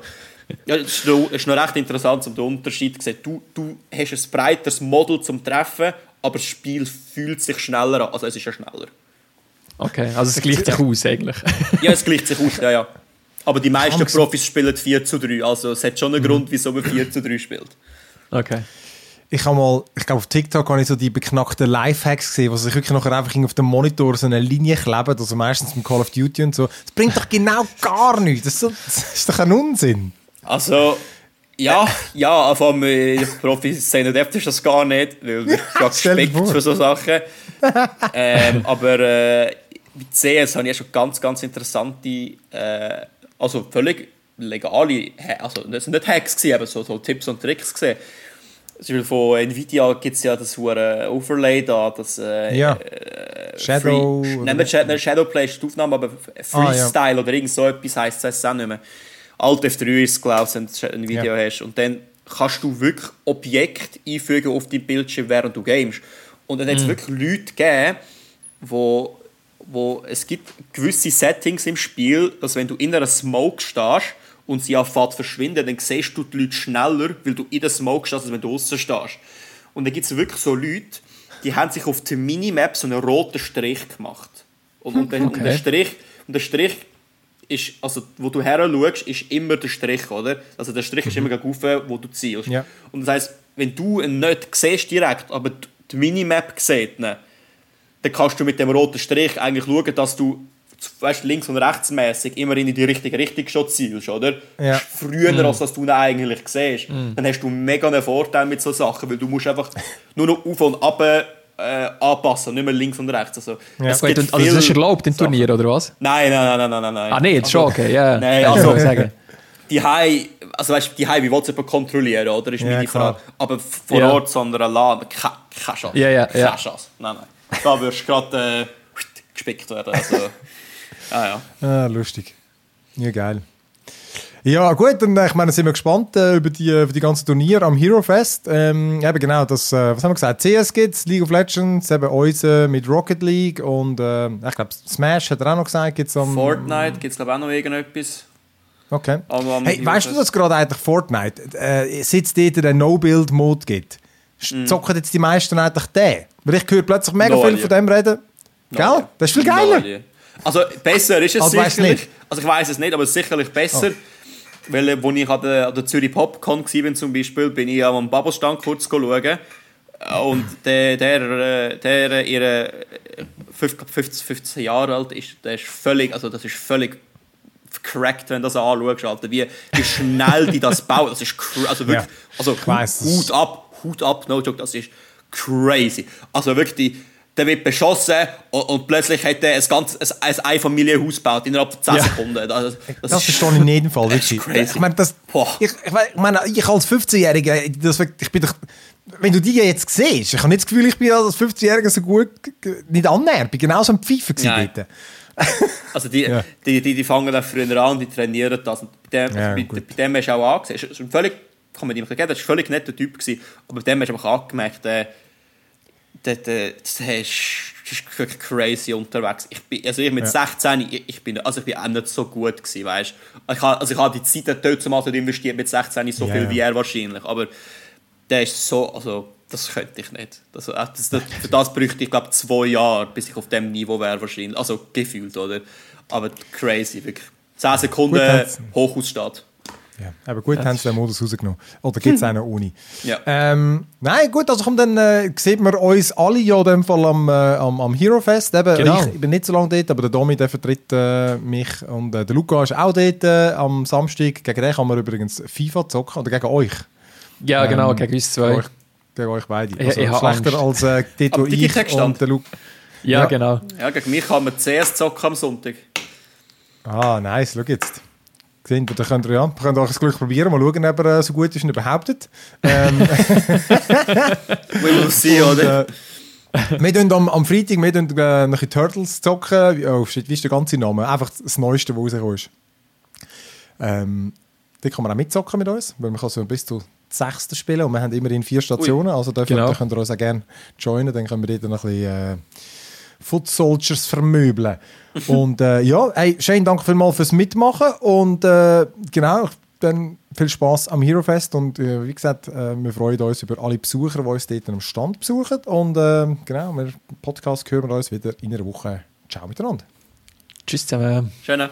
Speaker 4: ja, es ist noch, ist noch recht interessant, um den Unterschied zu sehen. Du, du hast ein breiteres Model zum Treffen, aber das Spiel fühlt sich schneller an. Also es ist ja schneller.
Speaker 2: Okay, also es gleicht sich aus eigentlich.
Speaker 4: Ja, es gleicht sich aus, ja, ja. Aber die meisten Profis spielen 4 zu 3, also es hat schon einen Grund, wieso man 4 zu 3 spielt.
Speaker 2: Okay.
Speaker 1: Ich habe mal, ich glaube auf TikTok habe ich so die beknackten Lifehacks gesehen, wo sich wirklich nachher einfach auf dem Monitor so eine Linie kleben, also meistens mit Call of Duty und so. Das bringt doch genau gar nichts. Das ist, so, das ist doch ein Unsinn.
Speaker 4: Also, ja, ja, vor allem äh, Profis sehen nicht ist das gar nicht, weil
Speaker 1: dir
Speaker 4: Respekt
Speaker 1: vor.
Speaker 4: für so Sachen. ähm, aber äh, bei CS habe ich ja schon ganz, ganz interessante, äh, also völlig legale, also das sind nicht Hacks gewesen, aber so, so Tipps und Tricks gesehen. Zum Beispiel von Nvidia gibt es ja das hure Overlay da, das äh,
Speaker 1: Ja.
Speaker 4: äh,
Speaker 1: Shadow
Speaker 4: Free, nein, nicht Shadow, Shadowplay ist die Aufnahme, aber
Speaker 1: Ah, ja.
Speaker 4: Freestyle oder irgend so etwas heisst es auch nicht mehr. Alt F3 ist glaube ich, wenn du ein Video
Speaker 1: Ja.
Speaker 4: hast. Und dann kannst du wirklich Objekte einfügen auf dein Bildschirm, während du gamest. Und dann hat
Speaker 1: Mhm.
Speaker 4: es wirklich Leute gegeben, wo, wo es gibt gewisse Settings im Spiel, dass wenn du in einer Smoke stehst und sie anfängt verschwinden, dann siehst du die Leute schneller, weil du in der Smoke stehst, als wenn du draußen stehst. Und dann gibt es wirklich so Leute, die haben sich auf der Minimap so einen roten Strich gemacht. Und, und, der, und der
Speaker 2: Okay.
Speaker 4: Strich, und der Strich ist, also wo du her schaust, ist immer der Strich, oder? Also der Strich ist immer gegen rauf, wo du zielst.
Speaker 1: Ja.
Speaker 4: Und das heisst, wenn du ihn nicht siehst direkt, aber die- die Minimap sieht, ihn, dann kannst du mit dem roten Strich eigentlich schauen, dass du weißt, links- und rechtsmäßig immer in die richtige Richtung schon zielst, oder?
Speaker 1: Ja.
Speaker 4: Früher, als dass du ihn eigentlich siehst. Dann hast du mega einen Vorteil mit solchen Sachen, weil du musst einfach nur noch auf und ab äh, anpassen, nicht mehr links und rechts. Also,
Speaker 1: Ja.
Speaker 4: es gibt
Speaker 2: und, also das ist erlaubt im. Turnier, oder was?
Speaker 4: Nein, nein, nein, nein, nein, nein.
Speaker 2: Ah, nee, das ist schon okay, ja.
Speaker 4: Nein,
Speaker 2: Ja,
Speaker 4: also,
Speaker 2: sagen.
Speaker 4: die High, also weißt du, die High, wie willst du jemanden kontrollieren, oder? Ist
Speaker 1: Ja,
Speaker 4: meine
Speaker 1: klar.
Speaker 4: Frage. Aber vor
Speaker 2: Ja.
Speaker 4: Ort, sondern LAN, keine, keine Chance.
Speaker 2: Ja, ja, ja.
Speaker 4: Keine Chance. Nein, nein. Da wirst du gerade äh, gespickt werden. Also, ja, ja.
Speaker 1: Ah, lustig. Ja, geil. Ja, gut, dann äh, ich meine, sind wir gespannt äh, über, die, über die ganzen Turniere am Hero Fest. Ähm, eben genau, das, äh, was haben wir gesagt? CS gibt's, League of Legends, eben uns äh, mit Rocket League und äh, ich glaube Smash hat er auch noch gesagt, gibt's am...
Speaker 4: Fortnite gibt es glaube ich auch noch irgendetwas.
Speaker 1: Okay.
Speaker 4: Am- am
Speaker 1: Hey,
Speaker 4: Hero
Speaker 1: weißt du, dass gerade eigentlich Fortnite, äh, seit es dort den No-Build-Mode gibt,
Speaker 4: Mhm.
Speaker 1: zocken jetzt die meisten eigentlich den? Weil ich höre plötzlich mega
Speaker 4: No
Speaker 1: viel
Speaker 4: idea.
Speaker 1: von dem reden. Gell? Das ist viel geiler.
Speaker 4: No idea. Also besser ist es
Speaker 1: weisst
Speaker 4: sicherlich.
Speaker 1: nicht?
Speaker 4: Also ich weiß es nicht, aber sicherlich besser. Weil, äh, wo ich an der, an der Zürich Popcon war zum Beispiel, bin ich am Bubble-Stand kurz schauen. Und der, der, äh, der äh, ihre äh, 50, 15 Jahre alt ist, der ist völlig, also das ist völlig cracked, wenn du das anschaust, Alter. Wie, wie schnell die das bauen, das ist also wirklich, also
Speaker 1: es.
Speaker 4: Hut ab, Hut ab, no joke, das ist crazy. Also wirklich, die, der wird beschossen und, und plötzlich hat er ein ganzes ein, ein Einfamilienhaus gebaut innerhalb von 10
Speaker 1: Ja.
Speaker 4: Sekunden. Das, das,
Speaker 1: Das,
Speaker 4: ist-
Speaker 1: ich in jedem Fall.
Speaker 4: ist
Speaker 1: Wirklich.
Speaker 4: crazy.
Speaker 1: Ich meine, das, ich, ich, mein- ich meine, ich als 15-Jähriger, das- ich bin doch, wenn du die jetzt siehst, ich habe nicht das Gefühl, ich bin als 15-Jähriger so gut, nicht annähernd, ich bin genauso gewesen
Speaker 4: Nein.
Speaker 1: dort.
Speaker 4: Also die,
Speaker 1: Ja.
Speaker 4: die, die, die fangen dann früher an, die trainieren das. Und bei dem,
Speaker 1: Ja,
Speaker 4: bei, bei dem hast du auch angesehen, ist ein völlig, kann man ihm geben, das war ein völlig netter Typ, gewesen, aber bei dem hast du einfach angemerkt, der, der, der, der ist, crazy unterwegs. Ich bin, also ich mit
Speaker 1: Ja.
Speaker 4: 16, ich, ich bin, also ich bin auch nicht so gut gewesen, weißt ich habe, also ich habe die Zeit dort zumal nicht investiert mit 16 so
Speaker 1: Ja,
Speaker 4: viel wie er wahrscheinlich, aber der ist so, also das könnte ich nicht. Das, äh, das, das, für das bräuchte ich glaube zwei Jahre, bis ich auf dem Niveau wäre wahrscheinlich. Also gefühlt, oder? Aber crazy, wirklich. 10 Sekunden
Speaker 1: Gut, hat's. Ja, aber gut, haben sie den Modus rausgenommen. Oder gibt es einen ohne?
Speaker 4: Ja.
Speaker 1: Ähm, nein, gut, also komm, dann äh, sieht man uns alle ja in dem Fall am, äh, am, am Hero Fest. Eben,
Speaker 2: Genau.
Speaker 1: ich, ich bin nicht so lange dort, aber der Domi der vertritt äh, mich und äh, der Luca ist auch dort äh, am Samstag. Gegen den kann man übrigens FIFA zocken oder gegen euch.
Speaker 2: Ja, genau,
Speaker 1: Ähm,
Speaker 2: gegen uns zwei.
Speaker 1: Euch, gegen euch beide.
Speaker 2: Ich-
Speaker 1: Also
Speaker 2: ich hab
Speaker 1: schlechter als äh, dort, wo ich und der Luca.
Speaker 2: Ja,
Speaker 1: Ja.
Speaker 2: genau.
Speaker 4: Ja, gegen mich kann man CS zocken am Sonntag.
Speaker 1: Ah, nice, schau jetzt. Seht ihr, da könnt ihr, ja, könnt euch das Glück probieren, mal schauen, ob er äh, so gut ist, wie er behauptet. Ähm,
Speaker 4: Will man see, oder?
Speaker 1: äh, wir tun am, am Freitag wir tun, äh, noch in Turtles zocken. Oh shit, wie ist der ganze Name? Einfach das Neueste, was rausgekommen ist. Ähm, da kann man auch mitzocken mit uns, weil man kann so bis zu sechsten spielen und wir haben immerhin vier Stationen, also dürfen,
Speaker 2: Genau.
Speaker 1: da könnt ihr uns auch gerne joinen, dann können wir dort noch ein bisschen äh, Foot Soldiers vermöbeln. und äh, ja, hey, schönen Dank vielmals fürs Mitmachen und äh, genau, dann viel Spaß am Hero Fest und äh, wie gesagt, äh, wir freuen uns über alle Besucher, die uns dort am Stand besuchen und äh, genau, wir Podcast hören wir uns wieder in einer Woche. Ciao miteinander.
Speaker 2: Tschüss zusammen.
Speaker 4: Schöne.